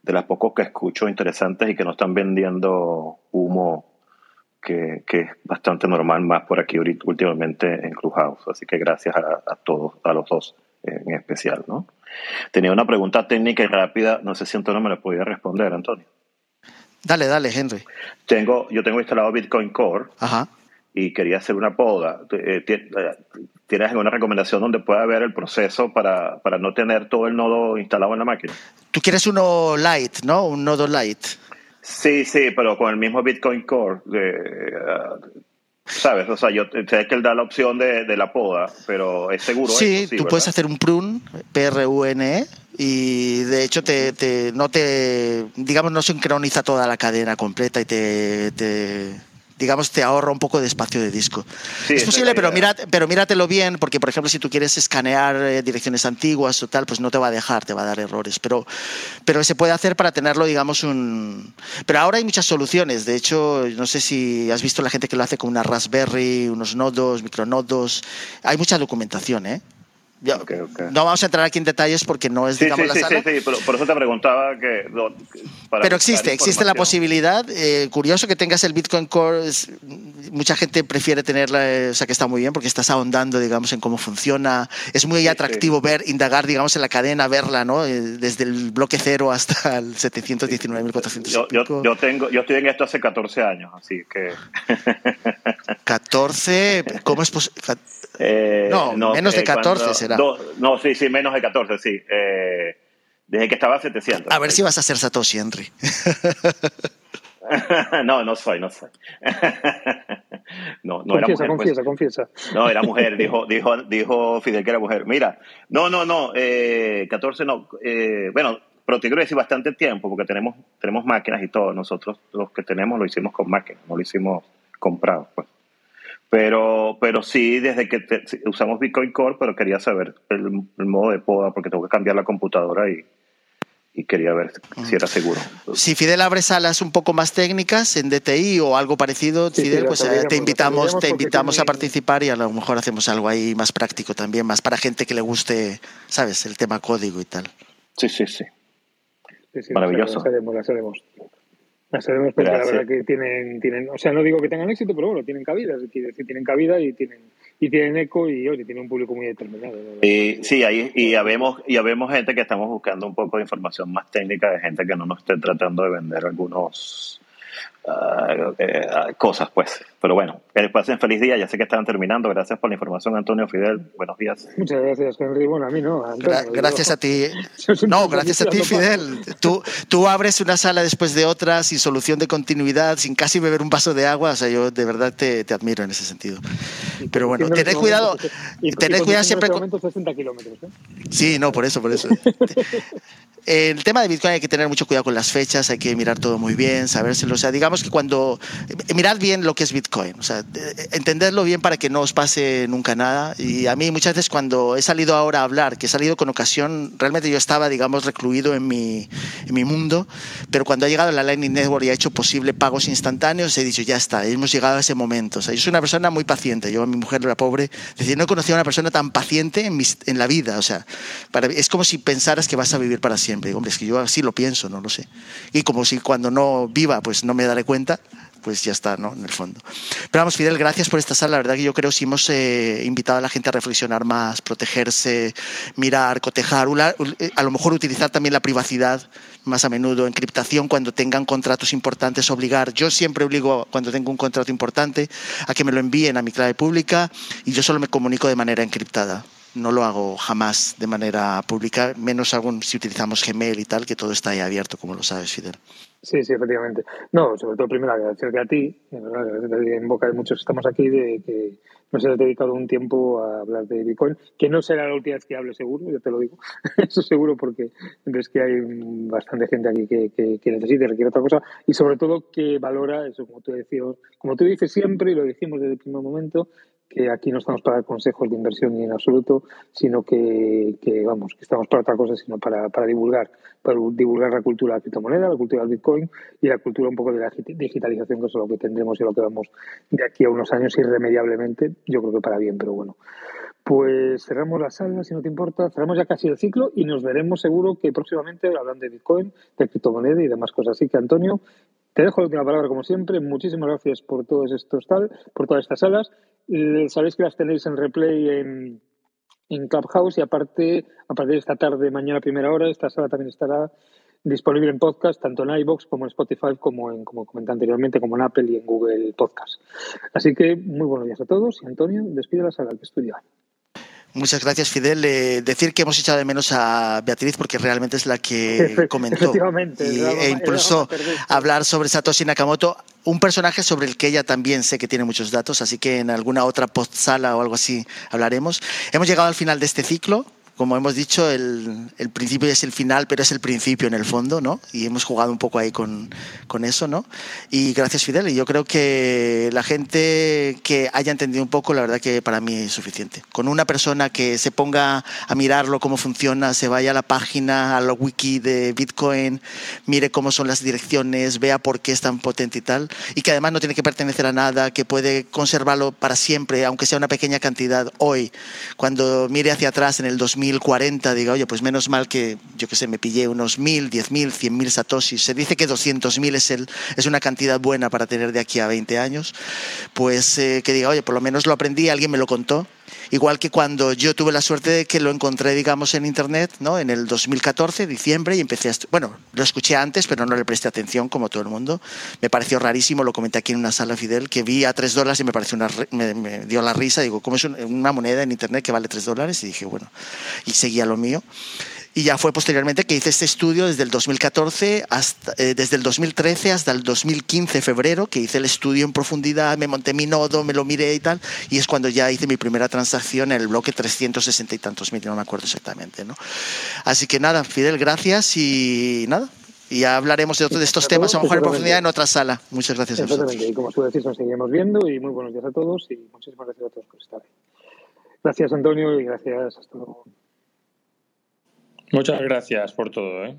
de las pocos que escucho interesantes y que no están vendiendo humo que, es bastante normal más por aquí últimamente en Clubhouse. Así que gracias a, todos, a los dos en especial, ¿no? Tenía una pregunta técnica y rápida, no sé si Antonio me la podía responder, Antonio. Dale, dale, Henry. Tengo, yo tengo instalado Bitcoin Core Ajá. Y quería hacer una poda. Eh, eh, ¿Tienes alguna recomendación donde pueda ver el proceso para, para no tener todo el nodo instalado en la máquina? Tú quieres uno light, ¿no? Un nodo light. Sí, sí, pero con el mismo Bitcoin Core. De, ¿Sabes? O sea, yo sé que él da la opción de, la poda, pero es seguro. Sí, tú puedes hacer un prune, P-R-U-N-E, y de hecho te, no te, digamos, no sincroniza toda la cadena completa y te digamos, te ahorra un poco de espacio de disco. es posible, pero, pero míratelo bien, porque, por ejemplo, si tú quieres escanear eh, direcciones antiguas o tal, pues no te va a dejar, te va a dar errores. Pero, pero se puede hacer para tenerlo, digamos, un... Pero ahora hay muchas soluciones. De hecho, no sé si has visto la gente que lo hace con una Raspberry, unos nodos, micronodos. Hay mucha documentación, ¿eh? No vamos a entrar aquí en detalles porque no es, digamos, la sala. Sí, sí, sí, por eso te preguntaba que... Pero existe, existe la posibilidad. Eh, curioso que tengas el Bitcoin Core. mucha gente prefiere tenerla, o sea, que está muy bien porque estás ahondando, digamos, en cómo funciona. Es muy atractivo ver, indagar, digamos, en la cadena, verla, ¿no? Eh, desde el bloque cero hasta el 719.400. Yo, yo, yo, tengo, yo estoy en esto hace 14 años, así que... 14, ¿cómo es posible? Eh, no, menos de 14 será. no, sí, sí, menos de 14, sí. Eh, desde que estaba a 700. A ver si vas a ser Satoshi, Henry. no, no soy, no soy. no, no confiesa, era mujer. Confiesa, pues. confiesa. No, era mujer, dijo, dijo, dijo Fidel que era mujer. Mira, no, no, no, eh, 14 no. Eh, bueno, pero te quiero decir bastante tiempo, porque tenemos, tenemos máquinas y todo. Nosotros los que tenemos lo hicimos con máquinas, no lo hicimos comprado. Pues. Pero, pero sí, desde que usamos Bitcoin Core, pero quería saber el, modo de poda porque tengo que cambiar la computadora y, y quería ver si era seguro. Si Fidel abre salas un poco más técnicas en DTI o algo parecido, Fidel, pues eh, te invitamos, te invitamos a participar y a lo mejor hacemos algo ahí más práctico también, más para gente que le guste, ¿sabes? El tema código y tal. Sí, sí, sí. Maravilloso. Sabemos pero la verdad que tienen, tienen, o sea, no digo que tengan éxito, pero bueno, tienen cabida, es decir, tienen cabida y tienen y tienen eco y oye, tienen un público muy determinado. Y, sí, ahí, y ya vemos, y ya vemos gente que estamos buscando un poco de información más técnica de gente que no nos esté tratando de vender algunos uh, eh, cosas, pues. Pero bueno, que pasen feliz día. Ya sé que están terminando. Gracias por la información, Antonio Fidel. Buenos días. Muchas gracias, Henry. Bueno, a mí no. gracias a ti. No, gracias a ti, Fidel. Tú, tú abres una sala después de otra sin solución de continuidad, sin casi beber un vaso de agua. O sea, yo de verdad te, te admiro en ese sentido. Pero bueno, tened cuidado. Tened cuidado siempre. con... 60 kilómetros. ¿eh? Sí, no, por eso, por eso. el tema de Bitcoin hay que tener mucho cuidado con las fechas, hay que mirar todo muy bien, sabérselo. O sea, digamos que cuando. Mirad bien lo que es Bitcoin o sea, entenderlo bien para que no os pase nunca nada. Y a mí muchas veces cuando he salido ahora a hablar, que he salido con ocasión, realmente yo estaba, digamos, recluido en mi, en mi mundo, pero cuando ha llegado la Lightning Network y ha hecho posible pagos instantáneos, he dicho, ya está, hemos llegado a ese momento. O sea, yo soy una persona muy paciente, yo, mi mujer era pobre, es decir, no he conocido a una persona tan paciente en, en la vida, o sea, para, es como si pensaras que vas a vivir para siempre. Hombre, es que yo así lo pienso, no lo sé. Y como si cuando no viva, pues no me daré cuenta pues ya está, ¿no? En el fondo. Pero vamos, Fidel, gracias por esta sala. La verdad que yo creo que si hemos eh, invitado a la gente a reflexionar más, protegerse, mirar, cotejar, eh, a lo mejor utilizar también la privacidad más a menudo, encriptación cuando tengan contratos importantes, obligar. Yo siempre obligo cuando tengo un contrato importante a que me lo envíen a mi clave pública y yo solo me comunico de manera encriptada no lo hago jamás de manera pública, menos aún si utilizamos Gmail y tal, que todo está ahí abierto, como lo sabes, Fidel. Sí, sí, efectivamente. No, sobre todo primero agradecerte a ti, en boca de muchos estamos aquí, de que nos has dedicado un tiempo a hablar de Bitcoin, que no será la última vez que hable seguro, yo te lo digo, eso seguro porque ves que hay bastante gente aquí que, que, que necesita requiere otra cosa y sobre todo que valora eso, como tú decías, como tú dices siempre y lo dijimos desde el primer momento, que aquí no estamos para dar consejos de inversión ni en absoluto, sino que, vamos, que estamos para otra cosa, sino para, para divulgar, para divulgar la cultura de la criptomoneda, la cultura del Bitcoin y la cultura un poco de la digitalización, que es lo que tendremos y lo que vamos de aquí a unos años irremediablemente, yo creo que para bien, pero bueno. Pues cerramos la sala, si no te importa, cerramos ya casi el ciclo y nos veremos seguro que próximamente hablando de Bitcoin, de criptomoneda y demás cosas. Así que, Antonio, Te dejo la última palabra, como siempre. Muchísimas gracias por todos estos tal, por todas estas salas. Sabéis que las tenéis en replay en, Clubhouse y aparte, a partir de esta tarde, mañana primera hora, esta sala también estará disponible en podcast, tanto en iBox como en Spotify, como en, como comenté anteriormente, como en Apple y en Google Podcast. Así que muy buenos días a todos y Antonio, despide la sala que estudia. Muchas gracias, Fidel. Eh, decir que hemos echado de menos a Beatriz porque realmente es la que comentó. Y, e incluso hablar sobre Satoshi Nakamoto, un personaje sobre el que ella también sé que tiene muchos datos, así que en alguna otra post sala o algo así hablaremos. Hemos llegado al final de este ciclo como hemos dicho, el, principio es el final, pero es el principio en el fondo, ¿no? Y hemos jugado un poco ahí con, con eso, ¿no? Y gracias, Fidel. Y yo creo que la gente que haya entendido un poco, la verdad que para mí es suficiente. Con una persona que se ponga a mirarlo, cómo funciona, se vaya a la página, a la wiki de Bitcoin, mire cómo son las direcciones, vea por qué es tan potente y tal, y que además no tiene que pertenecer a nada, que puede conservarlo para siempre, aunque sea una pequeña cantidad hoy, cuando mire hacia atrás en el 2000 1040, diga, oye, pues menos mal que, yo que sé, me pillé unos 1000, 10.000, 100.000 satoshis. Se dice que 200.000 es, el, es una cantidad buena para tener de aquí a 20 años. Pues eh, que diga, oye, por lo menos lo aprendí, alguien me lo contó Igual que cuando yo tuve la suerte de que lo encontré, digamos, en Internet, ¿no? En el 2014, diciembre, y empecé a... Bueno, lo escuché antes, pero no le presté atención, como todo el mundo. Me pareció rarísimo, lo comenté aquí en una sala Fidel, que vi a tres dólares y me pareció una... Me, me dio la risa. Digo, ¿cómo es una moneda en Internet que vale tres dólares? Y dije, bueno, y seguía lo mío. Y ya fue posteriormente que hice este estudio desde el 2014 hasta, eh, desde el 2013 hasta el 2015 febrero, que hice el estudio en profundidad, me monté mi nodo, me lo miré y tal, y es cuando ya hice mi primera transacción en el bloque 360 y tantos mil, no me acuerdo exactamente, ¿no? Así que nada, Fidel, gracias y nada, y ya hablaremos de otros de estos temas, a lo mejor en profundidad en otra sala. Muchas gracias a vosotros. Y como tú decís, nos seguiremos viendo y muy buenos días a todos y muchísimas gracias a todos por estar ahí. Gracias, Antonio, y gracias. Hasta luego. Muchas gracias por todo. ¿eh?